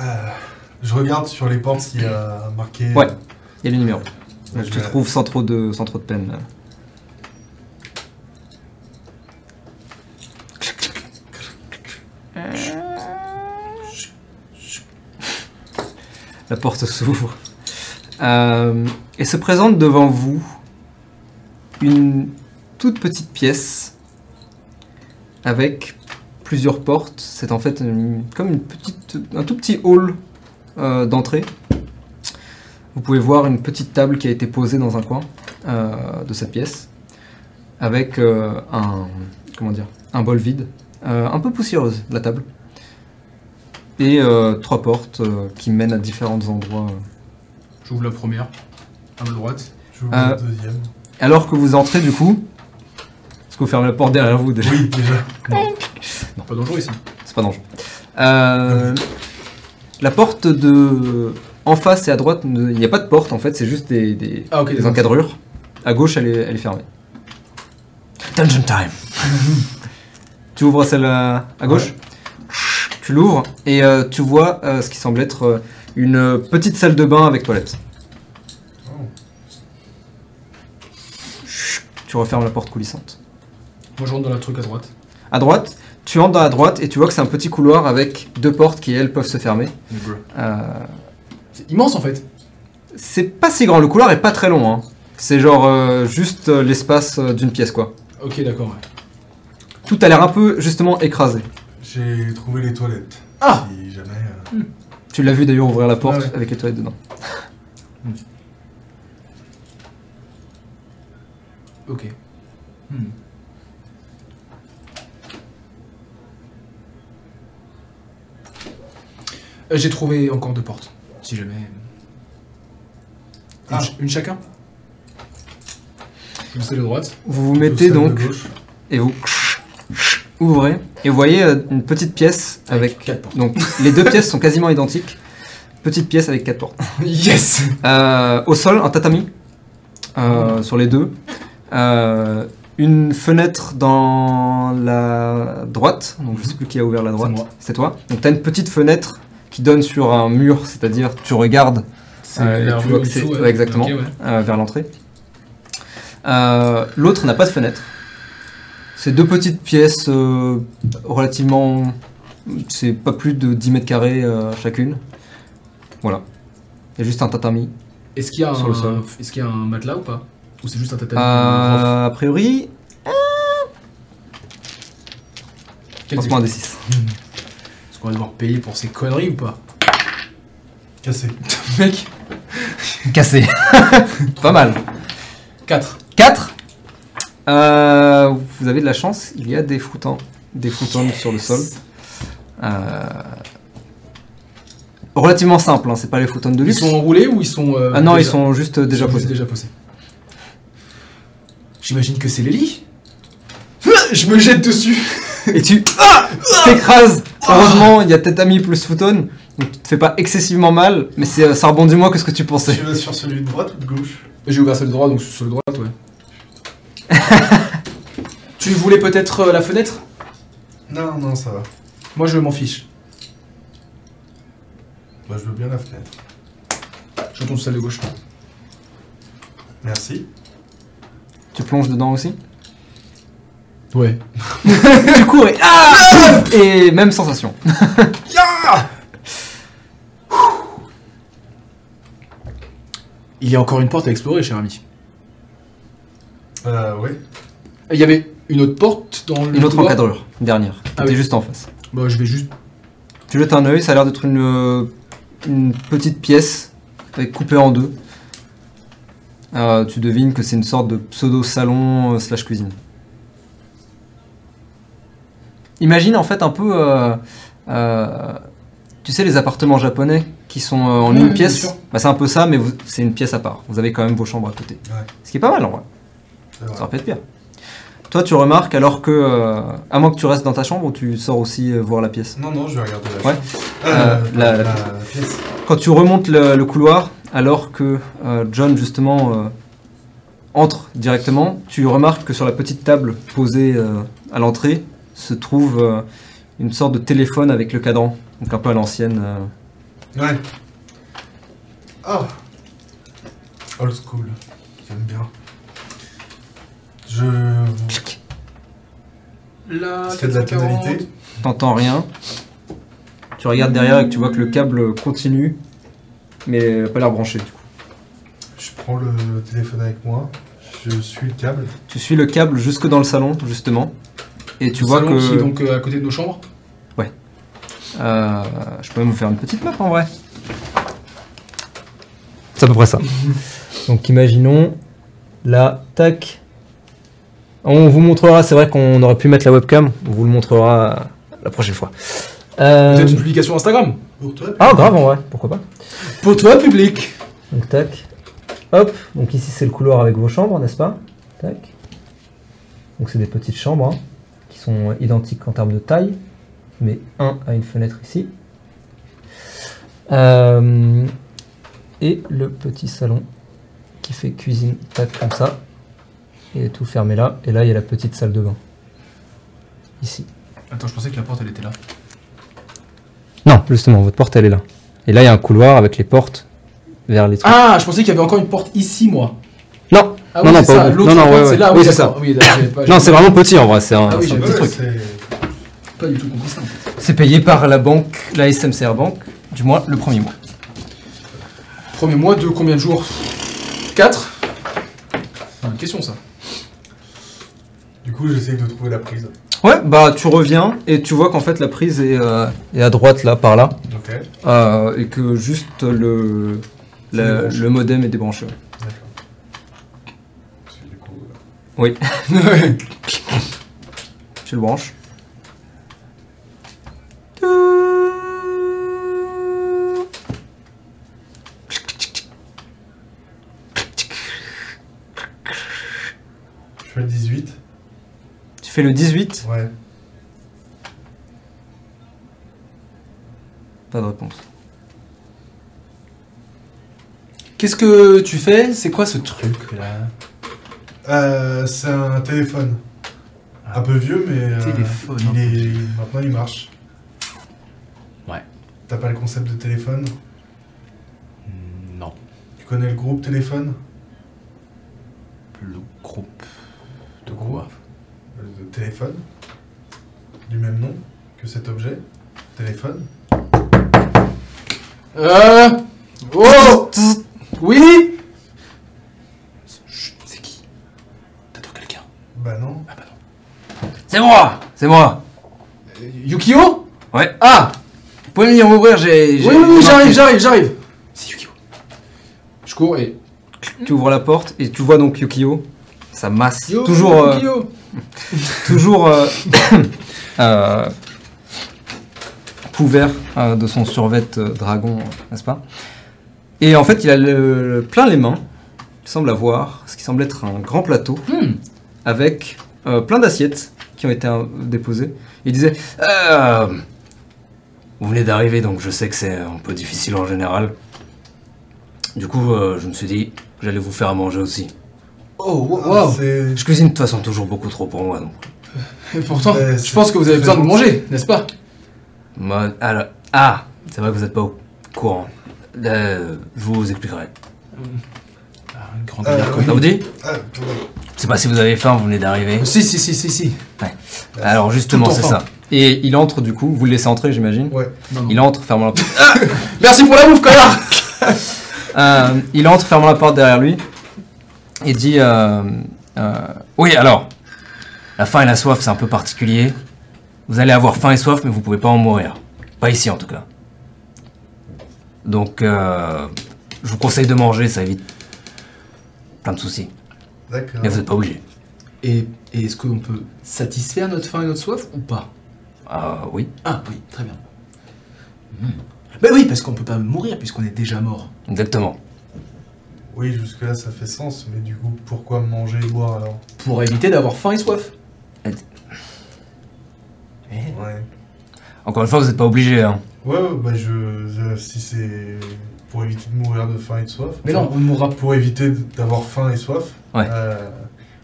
Euh, je regarde sur les portes s'il y a marqué.
Ouais. Il y a le numéro.
Je
tu
vais-
trouves sans trop de, sans trop de peine. Porte s'ouvre. Euh, et se présente devant vous une toute petite pièce avec plusieurs portes. C'est en fait comme une petite, un tout petit hall euh, d'entrée. Vous pouvez voir une petite table qui a été posée dans un coin euh, de cette pièce, avec un comment dire un bol vide, un peu poussiéreuse la table, et euh, trois portes euh, qui mènent à différents endroits.
J'ouvre la première, à ma droite.
Je vous
Euh,
la deuxième.
Alors que vous entrez du coup, Est-ce que vous fermez la porte derrière vous déjà
Oui, déjà.
Pas dangereux ici.
C'est pas dangereux. Euh, la porte de en face et à droite, ne- il n'y a pas de porte en fait, c'est juste des, des-
Ah, ok,
des
d'accord.
encadrures. À gauche, elle est, elle est fermée.
Dungeon time.
Tu ouvres celle à, à gauche? Tu l'ouvres et euh, tu vois euh, ce qui semble être euh, une petite salle de bain avec toilette. Tu refermes la porte coulissante.
Moi je rentre dans le truc à droite.
À droite, tu entres dans la droite et tu vois que c'est un petit couloir avec deux portes qui elles peuvent se fermer. Euh,
C'est immense en fait.
c'est pas si grand, le couloir est pas très long. Hein. C'est genre euh, juste euh, l'espace euh, d'une pièce quoi.
Ok, d'accord. ouais.
Tout a l'air un peu justement écrasé.
J'ai trouvé les toilettes.
Ah
Si jamais. euh,
Tu l'as vu d'ailleurs ouvrir la porte
ouais.
avec les toilettes dedans.
Ok. Hmm. Euh, J'ai trouvé encore deux portes. Si jamais. Une,
Ah.
ch- une chacun? Je celle de droite.
Vous vous mettez
celle de
donc
gauche.
et vous ouvrez et vous voyez euh, une petite pièce avec
quatre portes.
donc les deux pièces sont quasiment identiques. Petite pièce avec quatre portes.
Yes
Euh, au sol, un tatami euh, sur les deux. Euh, une fenêtre dans la droite. Donc je sais plus qui a ouvert la droite.
C'est
toi. Donc tu as une petite fenêtre qui donne sur un mur, c'est-à-dire tu regardes
la
tu vois que c'est- ouais, exactement.
Ouais.
vers l'entrée. L'autre n'a pas de fenêtre. C'est deux petites pièces euh, relativement. C'est pas plus de 10 mètres carrés euh, chacune. Voilà. Il y a juste un tatami.
Est-ce qu'il y, a
Sur le sol.
un... Est-ce qu'il y a un matelas ou pas? Ou c'est juste un tatami
Euh, a priori,
Quel
lance-moi un des 6.
Est-ce qu'on va devoir payer pour ces conneries ou pas?
Cassé.
Mec
Cassé. pas mal.
4.
4 Euh, Vous avez de la chance, il y a des foutons, des foutons sur le sol. Euh, relativement simple, hein, c'est pas les foutons de
Ils
luxe.
sont enroulés ou ils sont. euh,
ah non, ils sont juste euh, déjà posés.
déjà posés. J'imagine que c'est les lits. Je me jette dessus.
Et tu ah, t'écrases. Heureusement, il y a tatami plus futon, donc tu te fais pas excessivement mal, mais c'est, euh, ça rebondit moins que ce que tu pensais.
Tu vas sur celui de droite ou de gauche?
J'ai ouvert celle de droite, donc je suis sur le droite, ouais. tu voulais peut-être euh, la fenêtre?
Non, non, ça va.
Moi, je m'en fiche.
Moi, je veux bien la fenêtre.
Je retourne sur celle de gauche.
Merci.
Tu plonges dedans aussi?
Ouais.
Tu cours et ah Et même sensation.
Il y a encore une porte à explorer, cher ami.
Euh, ouais.
Il y avait une autre porte dans le.
Une autre
couloir
encadrure, dernière.
Ah
T'es
oui.
juste en face.
Bah, je vais juste.
Tu jettes un œil, ça a l'air d'être une, euh, une petite pièce avec coupée en deux. Euh, tu devines que c'est une sorte de pseudo salon euh, slash cuisine. Imagine en fait un peu, euh, euh, tu sais les appartements japonais qui sont euh, en une
bien
pièce.
sûr.
Bah, c'est un peu ça, mais vous- c'est une pièce à part. Vous avez quand même vos chambres à côté.
Ouais.
Ce qui est pas mal en vrai. Ça aurait pu être pire. Toi, tu remarques alors que, euh, à moins que tu restes dans ta chambre ou tu sors aussi euh, voir la pièce?
Non, non, je vais regarder la
Ouais. Euh, la-
la,
la-
pièce.
Quand tu remontes le, le couloir, alors que euh, John justement euh, entre directement, tu remarques que sur la petite table posée euh, à l'entrée se trouve euh, une sorte de téléphone avec le cadran, donc un peu à l'ancienne. euh.
Ouais. Ah. Old school. J'aime bien. Je.
Là,
Est-ce qu'il y a de la tonalité
T'entends rien. Tu regardes derrière et que tu vois que le câble continue, mais n'a pas l'air branché du coup.
Je prends le téléphone avec moi. Je suis le câble.
Tu suis le câble jusque dans le salon justement, et tu
Le
vois
salon qui est
que
donc euh, à côté de nos chambres?
Euh, je peux même vous faire une petite map en vrai. C'est à peu près ça. Donc imaginons là, tac. On vous montrera, c'est vrai qu'on aurait pu mettre la webcam, on vous le montrera la prochaine fois. Euh,
Peut-être une publication Instagram.
Pour toi
Ah grave en vrai, pourquoi pas.
Pour toi, public.
Donc tac. Hop, donc ici c'est le couloir avec vos chambres, n'est-ce pas? Tac. Donc c'est des petites chambres hein, qui sont identiques en termes de taille, mais un a une fenêtre ici. Euh, et le petit salon qui fait cuisine tac comme ça. Et tout fermé là. Et là il y a la petite salle de bain. Ici.
Attends, je pensais que la porte elle était là.
Non, justement, votre porte elle est là. Et là il y a un couloir avec les portes vers les trucs.
Ah, je pensais qu'il y avait encore une porte ici, moi.
non,
Ah
Non,
oui,
non, pas
ça.
Non, ouais,
c'est là. Oui,
Oui, c'est.
Oui, pas-
non, c'est vraiment petit en vrai. C'est un,
Ah oui,
un petit truc.
c'est-
pas du tout compris ça. en fait.
C'est payé par la banque, la SMCR Bank, du moins le premier mois.
Premier mois de combien de jours? 4 C'est une question ça.
Coup, j'essaye de trouver la prise.
Ouais, bah tu reviens et tu vois qu'en fait la prise est, euh, est à droite là, par là, euh, et que juste le, la- le modem est débranché.
D'accord. Euh,
Oui. tu le branches.
je fais le 18.
Tu fais le 18,
Ouais.
pas de réponse.
Qu'est-ce que tu fais? C'est quoi ce truc là?
Euh, c'est un téléphone. Un peu vieux, mais euh,
Téléphone,
il
un peu
est... maintenant il marche.
Ouais.
T'as pas le concept de téléphone?
Non.
Tu connais le groupe téléphone?
Le groupe de quoi?
De téléphone Du même nom que cet objet Téléphone
Euh. Oh Oui Chut, C'est qui? T'attends quelqu'un?
Bah non.
Ah bah non.
C'est moi C'est moi
Euh, Yukio?
Ouais.
Ah
Vous pouvez venir m'ouvrir, j'ai...
Oui,
j'ai-
oui, oui, j'arrive, j'arrive, j'arrive C'est Yukio. Je cours et.
Tu ouvres la porte et tu vois donc Yukio, sa masse,
Yo,
toujours, euh,
Yukio
toujours euh, euh, couvert euh, de son survêt dragon, n'est-ce pas? Et en fait, il a le- plein les mains. Il semble avoir ce qui semble être un grand plateau
Hmm.
avec plein d'assiettes qui ont été déposées.
Il disait Vous venez d'arriver, donc je sais que c'est un peu difficile en général. Du coup, euh, je me suis dit j'allais vous faire à manger aussi.
Oh, wow,
Ah,
Je cuisine de toute façon toujours beaucoup trop pour moi. Donc.
Et pourtant,
Ouais,
je pense que vous avez besoin de manger, n'est-ce pas?
Moi, alors- ah, c'est vrai que vous n'êtes pas au courant. Euh, je vous expliquerai.
Ah, une grande
Euh.
Ça vous dit?
Ah, pardon.
Je sais pas si vous avez faim, vous venez d'arriver.
Si, si, si, si, si.
Alors justement, c'est ça.
Et il entre du coup, vous le laissez entrer, j'imagine?
Ouais.
Non, non.
Il entre, fermant la porte.
Merci pour la bouffe, connard
Euh, il entre, fermant la porte derrière lui, et dit euh, euh,
Oui, alors, la faim et la soif, c'est un peu particulier. Vous allez avoir faim et soif, mais vous pouvez pas en mourir. Pas ici, en tout cas. Donc, euh, je vous conseille de manger, ça évite plein de soucis.
D'accord.
Mais vous n'êtes pas obligé.
Et, et est-ce qu'on peut satisfaire notre faim et notre soif ou pas?
Ah oui,
Ah, oui, très bien. Hmm. Ben oui, parce qu'on peut pas mourir puisqu'on est déjà mort.
exactement.
Oui, jusque-là, ça fait sens, mais du coup, pourquoi manger et boire alors
Pour éviter d'avoir faim et soif.
Ouais.
Encore une fois, vous n'êtes pas obligé. Hein.
Ouais, ouais, bah je. euh, Si c'est pour éviter de mourir de faim et de soif.
Mais
enfin,
non, on ne mourra pas.
Pour éviter d'avoir faim et soif.
Ouais.
euh,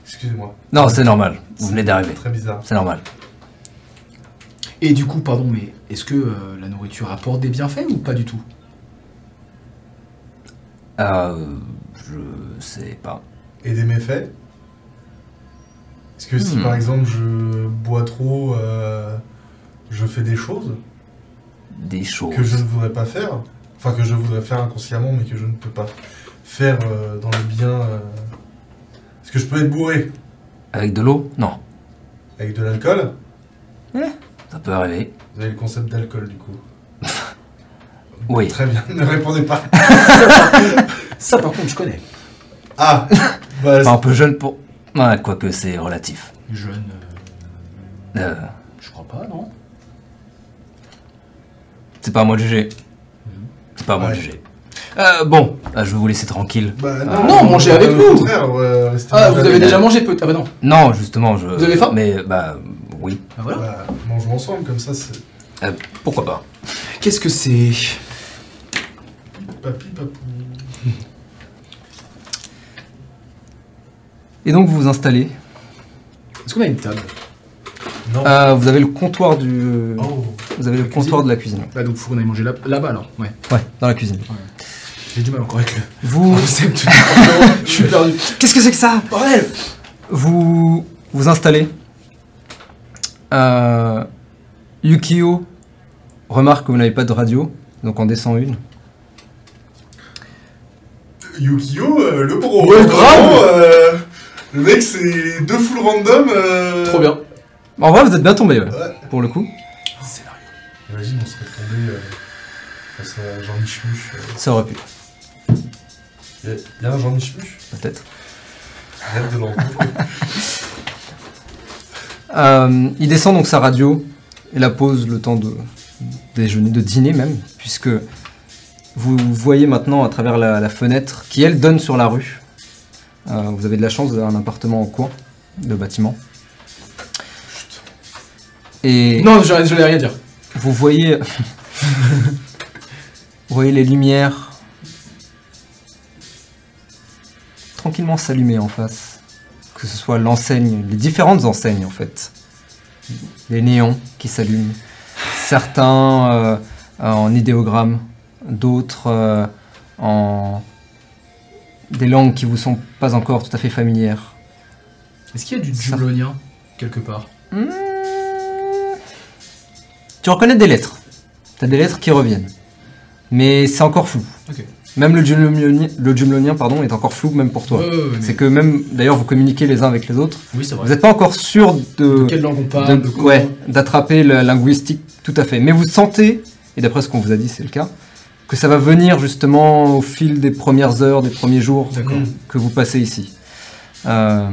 Excusez-moi.
Non, c'est normal. Vous venez d'arriver.
Très bizarre.
C'est normal.
Et du coup, pardon, mais est-ce que euh, la nourriture apporte des bienfaits ou pas du tout?
Euh, je sais pas.
Et des méfaits Est-ce que si
Hmm.
par exemple je bois trop, euh, je fais des choses
Des choses.
que je ne voudrais pas faire Enfin, que je voudrais faire inconsciemment, mais que je ne peux pas faire euh, dans le bien. euh. Est-ce que je peux être bourré
Avec de l'eau? Non.
avec de l'alcool?
Ça peut arriver.
Vous avez le concept d'alcool du coup.
Oui.
Très bien, ne répondez pas.
Ça, par contre, je connais.
Ah bah,
un peu jeune pour. Ouais, quoique c'est relatif.
Jeune, euh,
Euh,
je crois pas, non
c'est pas à moi de juger. C'est pas à moi
Ouais.
de juger. Euh, bon, Ah, je vais vous laisser tranquille.
Bah
Ah, non, mangez avec
au
nous.
contraire, ouais, restez
Ah, vous avez déjà mangé peut Ah bah non.
Non, justement, je.
Vous avez faim
Mais, bah, oui.
Ah voilà.
Bah, mangeons ensemble, comme ça, c'est
Euh, pourquoi pas
Qu'est-ce que c'est?
Papy, papou.
Et donc vous vous installez.
Est-ce qu'on a une table?
Non.
Euh, vous avez le comptoir du.
Oh,
Vous avez le
La
comptoir
cuisine.
de la cuisine.
Bah donc faut qu'on aille manger là- là-bas alors. Ouais.
Ouais, dans la cuisine.
J'ai du mal encore avec le
Vous.
concept. Je suis perdu.
Qu'est-ce que c'est que ça?
Bordel
Vous vous installez. Euh, Yukio remarque que vous n'avez pas de radio, donc en descend une.
Yukio, euh, le bro.
Ouais,
Vraiment,
grave.
euh, Le mec, c'est deux full random. euh,
Trop bien.
En vrai, vous êtes bien tombé, ouais,
Ouais.
pour le coup.
Scénario.
Imagine, on serait tombé euh, face à Jean Michmuche.
Ça aurait pu,
Il y, a un Jean Michmuche
peut-être.
Arrête de l'entendre.
Euh, il descend donc sa radio et la pose le temps de déjeuner, de dîner même, puisque vous voyez maintenant à travers la, la fenêtre qui elle donne sur la rue. Euh, vous avez de la chance d'avoir un appartement en coin de bâtiment. Et
Non, j'allais j'allais rien dire.
vous voyez, vous voyez les lumières tranquillement s'allumer en face. Que ce soit l'enseigne, les différentes enseignes en fait. Les néons qui s'allument. Certains euh, en idéogramme, d'autres euh, en des langues qui vous sont pas encore tout à fait familières.
Est-ce qu'il y a du
Ça-
jumlonien quelque part?
Hmm. Tu reconnais des lettres. T'as des lettres qui reviennent. Mais c'est encore flou.
Ok.
Même le jumlonien, le pardon, est encore flou même pour toi.
Ouais, ouais, ouais, mais-
C'est que même, d'ailleurs, vous communiquez les uns avec les autres.
Oui, c'est vrai.
Vous n'êtes pas encore sûr de,
Quelle langue on parle de
ouais, d'attraper la linguistique tout à fait. Mais vous sentez, et d'après ce qu'on vous a dit, c'est le cas, que ça va venir justement au fil des premières heures, des premiers jours que vous passez ici. Euh,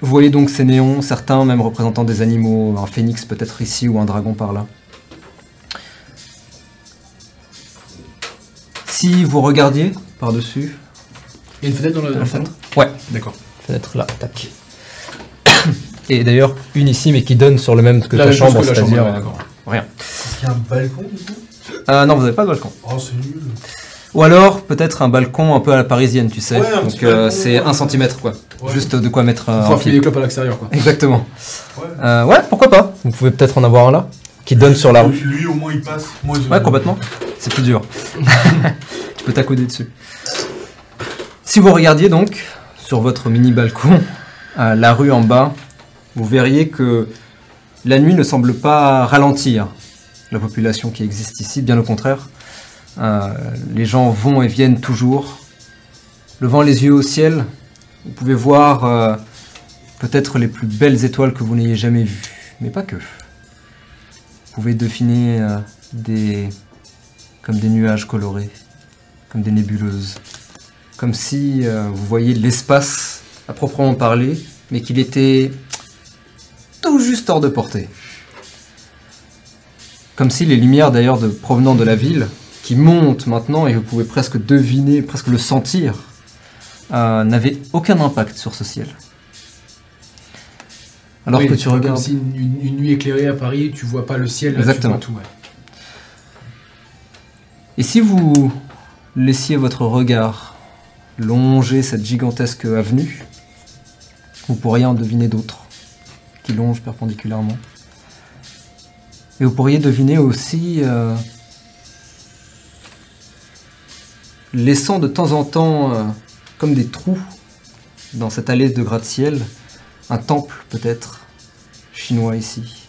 Vous voyez donc ces néons, certains même représentant des animaux, un phénix peut-être ici ou un dragon par là. Si vous regardiez par-dessus,
Il y a une fenêtre dans la, dans le salon
fenêtre. Ouais,
D'accord.
fenêtre là, tac. Et d'ailleurs, une ici, mais qui donne sur le même que
La
ta chambre, c'est-à-dire.
ouais.
Rien.
Est-ce qu'il y a un balcon du coup?
Euh, non, vous n'avez pas de balcon.
Oh, c'est nul.
Ou alors, peut-être un balcon un peu à la parisienne, tu sais.
Ouais, un
Donc,
petit
euh,
balcon,
c'est
ouais.
un centimètre, quoi.
Ouais.
Juste de quoi mettre euh, un
les clopes à l'extérieur, quoi.
Exactement.
Ouais.
Euh, ouais, pourquoi pas Vous pouvez peut-être en avoir un là, qui donne sur la rue.
Lui, au moins, il passe. Moi, je-
Ouais, complètement. C'est plus dur. tu peux t'accouder dessus. Si vous regardiez donc sur votre mini balcon, à la rue en bas, vous verriez que la nuit ne semble pas ralentir la population qui existe ici, bien au contraire. Euh, les gens vont et viennent toujours. Levant les yeux au ciel, vous pouvez voir euh, peut-être les plus belles étoiles que vous n'ayez jamais vues, mais pas que. Vous pouvez deviner euh, des comme des nuages colorés, comme des nébuleuses, comme si vous voyiez l'espace à proprement parler, mais qu'il était tout juste hors de portée. Comme si les lumières d'ailleurs de, provenant de la ville, qui montent maintenant et vous pouvez presque deviner, presque le sentir, euh, n'avaient aucun impact sur ce ciel. Alors
Oui,
que tu
comme
regardes...
si une, une- une nuit éclairée à Paris, tu vois pas le ciel, là,
Exactement.
tu vois tout. ouais.
Et si vous laissiez votre regard longer cette gigantesque avenue, vous pourriez en deviner d'autres qui longent perpendiculairement. Et vous pourriez deviner aussi, euh, laissant de temps en temps euh, comme des trous dans cette allée de gratte-ciel, un temple peut-être chinois ici.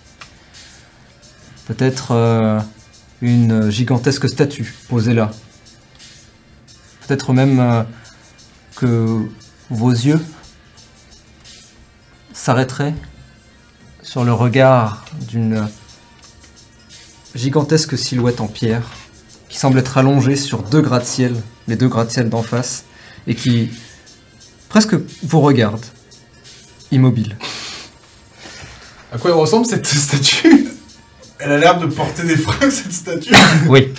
Peut-être euh, une gigantesque statue posée là. Peut-être même que vos yeux s'arrêteraient sur le regard d'une gigantesque silhouette en pierre qui semble être allongée sur deux gratte-ciel, les deux gratte-ciel d'en face, et qui presque vous regarde, immobile.
À quoi elle ressemble cette statue?
Elle a l'air de porter des fringues, cette statue.
Oui.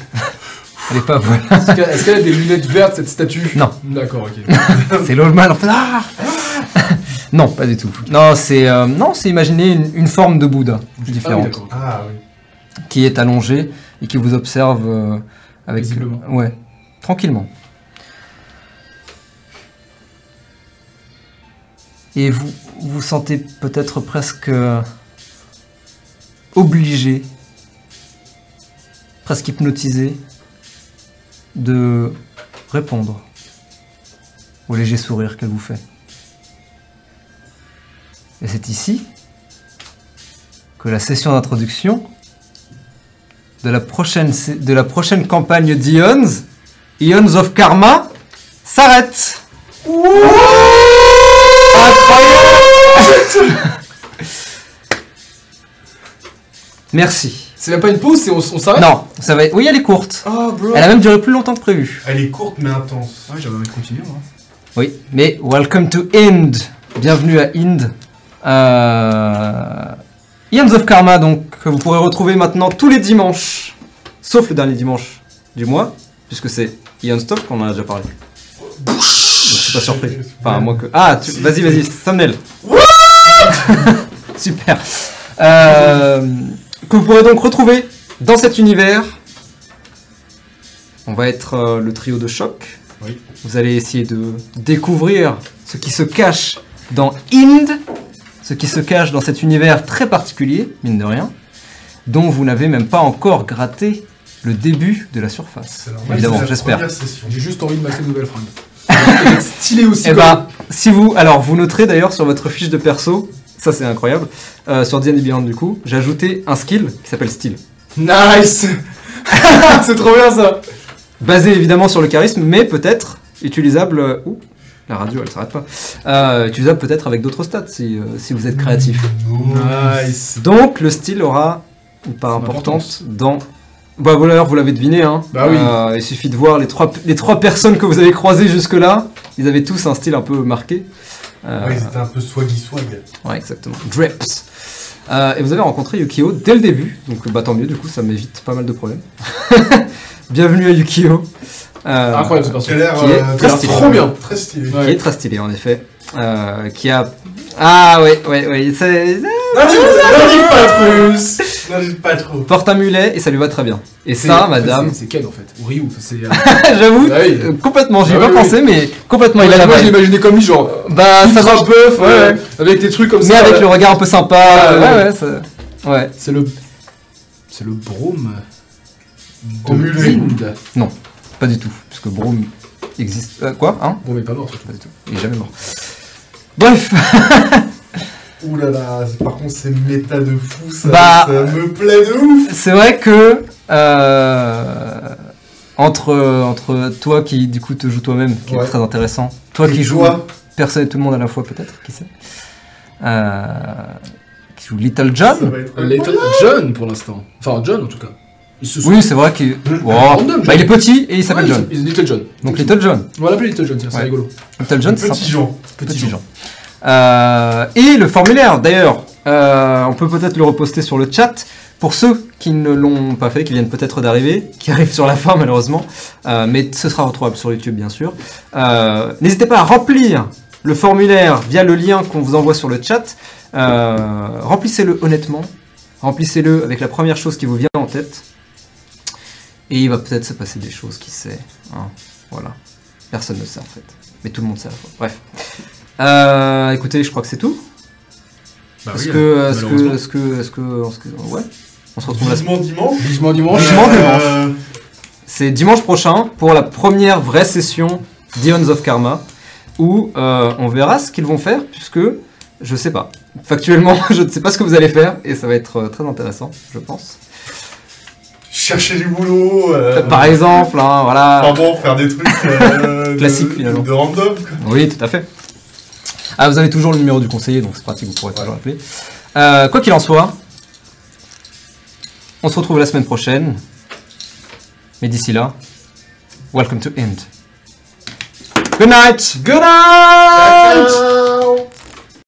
Elle est pas voilà.
Est-ce qu'elle a des lunettes vertes, cette statue?
Non.
D'accord, ok.
C'est l'old man en fait. Ah non, pas du tout. Non, c'est euh, non, c'est imaginer une, une forme de Bouddha
Ah oui,
différente.
Ah oui.
qui est allongée et qui vous observe euh, avec ouais, tranquillement. Et vous vous sentez peut-être presque euh, obligé, presque hypnotisé de répondre au léger sourire qu'elle vous fait. Et c'est ici que la session d'introduction de la prochaine, de la prochaine campagne d'Ions, Ions of Karma, s'arrête. Incroyable Merci.
C'est même pas une pause, c'est on, on s'arrête
Non, ça va être... Oui, elle est courte.
Oh, bro.
Elle a même duré plus longtemps que prévu.
Elle est courte mais intense.
Ouais, j'avais envie de continuer, moi.
Oui, mais welcome to Ind. Bienvenue à Ind. Euh... Ions of Karma, donc, que vous pourrez retrouver maintenant tous les dimanches, sauf le dernier dimanche du mois, puisque c'est Ion Stop qu'on en a déjà parlé. Donc, je suis pas surpris. Enfin, que. Ah, tu- vas-y, vas-y, thumbnail. Super. Euh, que vous pourrez donc retrouver dans cet univers. On va être euh, le trio de choc.
Oui.
Vous allez essayer de découvrir ce qui se cache dans Ind, ce qui se cache dans cet univers très particulier, mine de rien, dont vous n'avez même pas encore gratté le début de la surface. Évidemment, j'espère.
J'ai juste envie de fringues. Ça va être stylé aussi.
Eh ben, si vous, alors vous noterez d'ailleurs sur votre fiche de perso, ça c'est incroyable, euh, sur D&D Beyond du coup, j'ai ajouté un skill qui s'appelle style,
Nice C'est trop bien ça
basé évidemment sur le charisme, mais peut-être utilisable. euh, ouh, la radio, elle s'arrête pas. Euh, utilisable peut-être avec d'autres stats si, euh, si vous êtes créatif.
Nice
Donc le style aura une part importante dans. Bah voilà, vous l'avez deviné, hein.
Bah oui.
Euh, il suffit de voir les trois, les trois personnes que vous avez croisées jusque-là. Ils avaient tous un style un peu marqué. Euh,
Ouais, ils étaient un peu swaggy swag.
Ouais, exactement. Drips. Et vous avez rencontré Yukio dès le début, donc bah tant mieux, du coup ça m'évite pas mal de problèmes. Bienvenue à Yukio. Euh,
Incroyable ce perso.
Qui
est très stylé.
Trop bien.
Très stylé.
Ouais.
Qui est très stylé en effet. Euh, qui a. Ah ouais, ouais, ouais. c'est-
dis pas dis pas trop.
Porte un mulet et ça lui va très bien. Et ça, madame,
c'est- Ken en fait. Ou Ryu. C'est. euh,
j'avoue,
oui.
euh, complètement, j'y ai
Bah
pas
oui,
pensé, mais complètement, il a la
Moi je l'imaginais comme lui, genre.
Bah ça va.
buff,
ouais, ouais.
avec des trucs comme
Mais
ça.
avec
euh,
le regard un peu sympa.
Ouais,
ouais,
ouais.
ouais, ça- ouais.
C'est le. C'est le brome.
Au mulet.
Pas du tout, puisque Broom existe. Euh, quoi Hein
Brome est pas mort surtout.
Pas du tout. Il est jamais mort. Bref,
Ouh là là, par contre c'est méta de fou ça,
Bah,
ça me plaît de ouf
c'est vrai que euh, entre entre toi qui du coup te joues toi-même, qui
Ouais.
est très intéressant, toi
Et
qui joues personne et tout le monde à la fois peut-être, qui sait, euh, qui joue Little John.
Little John pour l'instant. Enfin, John en tout cas. Se
Oui, c'est vrai qu'il oh, bah, il est petit et il s'appelle
Ouais,
John.
il- Little John.
Donc Little John.
On va l'appeler Little John, c'est
Ouais.
rigolo.
Little John, c'est
Petit. Jean.
Petit Jean. Euh, et le formulaire, d'ailleurs, euh, on peut peut-être le reposter sur le chat. Pour ceux qui ne l'ont pas fait, qui viennent peut-être d'arriver, qui arrivent sur la fin malheureusement, euh, mais ce sera retrouvable sur YouTube bien sûr. N'hésitez pas à remplir le formulaire via le lien qu'on vous envoie sur le chat. Remplissez-le honnêtement, remplissez-le avec la première chose qui vous vient en tête. Et il va peut-être se passer des choses, qui sait. hein. voilà. Personne ne sait en fait. Mais tout le monde sait à la fois. Bref. Euh, écoutez, je crois que c'est tout.
Bah
Est-ce
oui,
que, est-ce que,
malheureusement.
est-ce que, est-ce que, est-ce que- ouais. On se retrouve la semaine.
Vivement dimanche.
Vivement dimanche.
Vivement dimanche.
Euh,
C'est dimanche prochain pour la première vraie session d'Ions of Karma où euh, on verra ce qu'ils vont faire puisque je sais pas. Factuellement, je ne sais pas ce que vous allez faire et ça va être très intéressant, je pense.
Chercher du boulot. euh,
Par exemple, hein, voilà.
Enfin bon, faire des trucs euh,
Classique,
de,
finalement.
de random. Quoi.
Oui, tout à fait. Ah, vous avez toujours le numéro du conseiller, donc c'est pratique, vous pourrez toujours l'appeler. Euh, quoi qu'il en soit, on se retrouve la semaine prochaine. Mais d'ici là, welcome to End. Good night!
Good night!
Ciao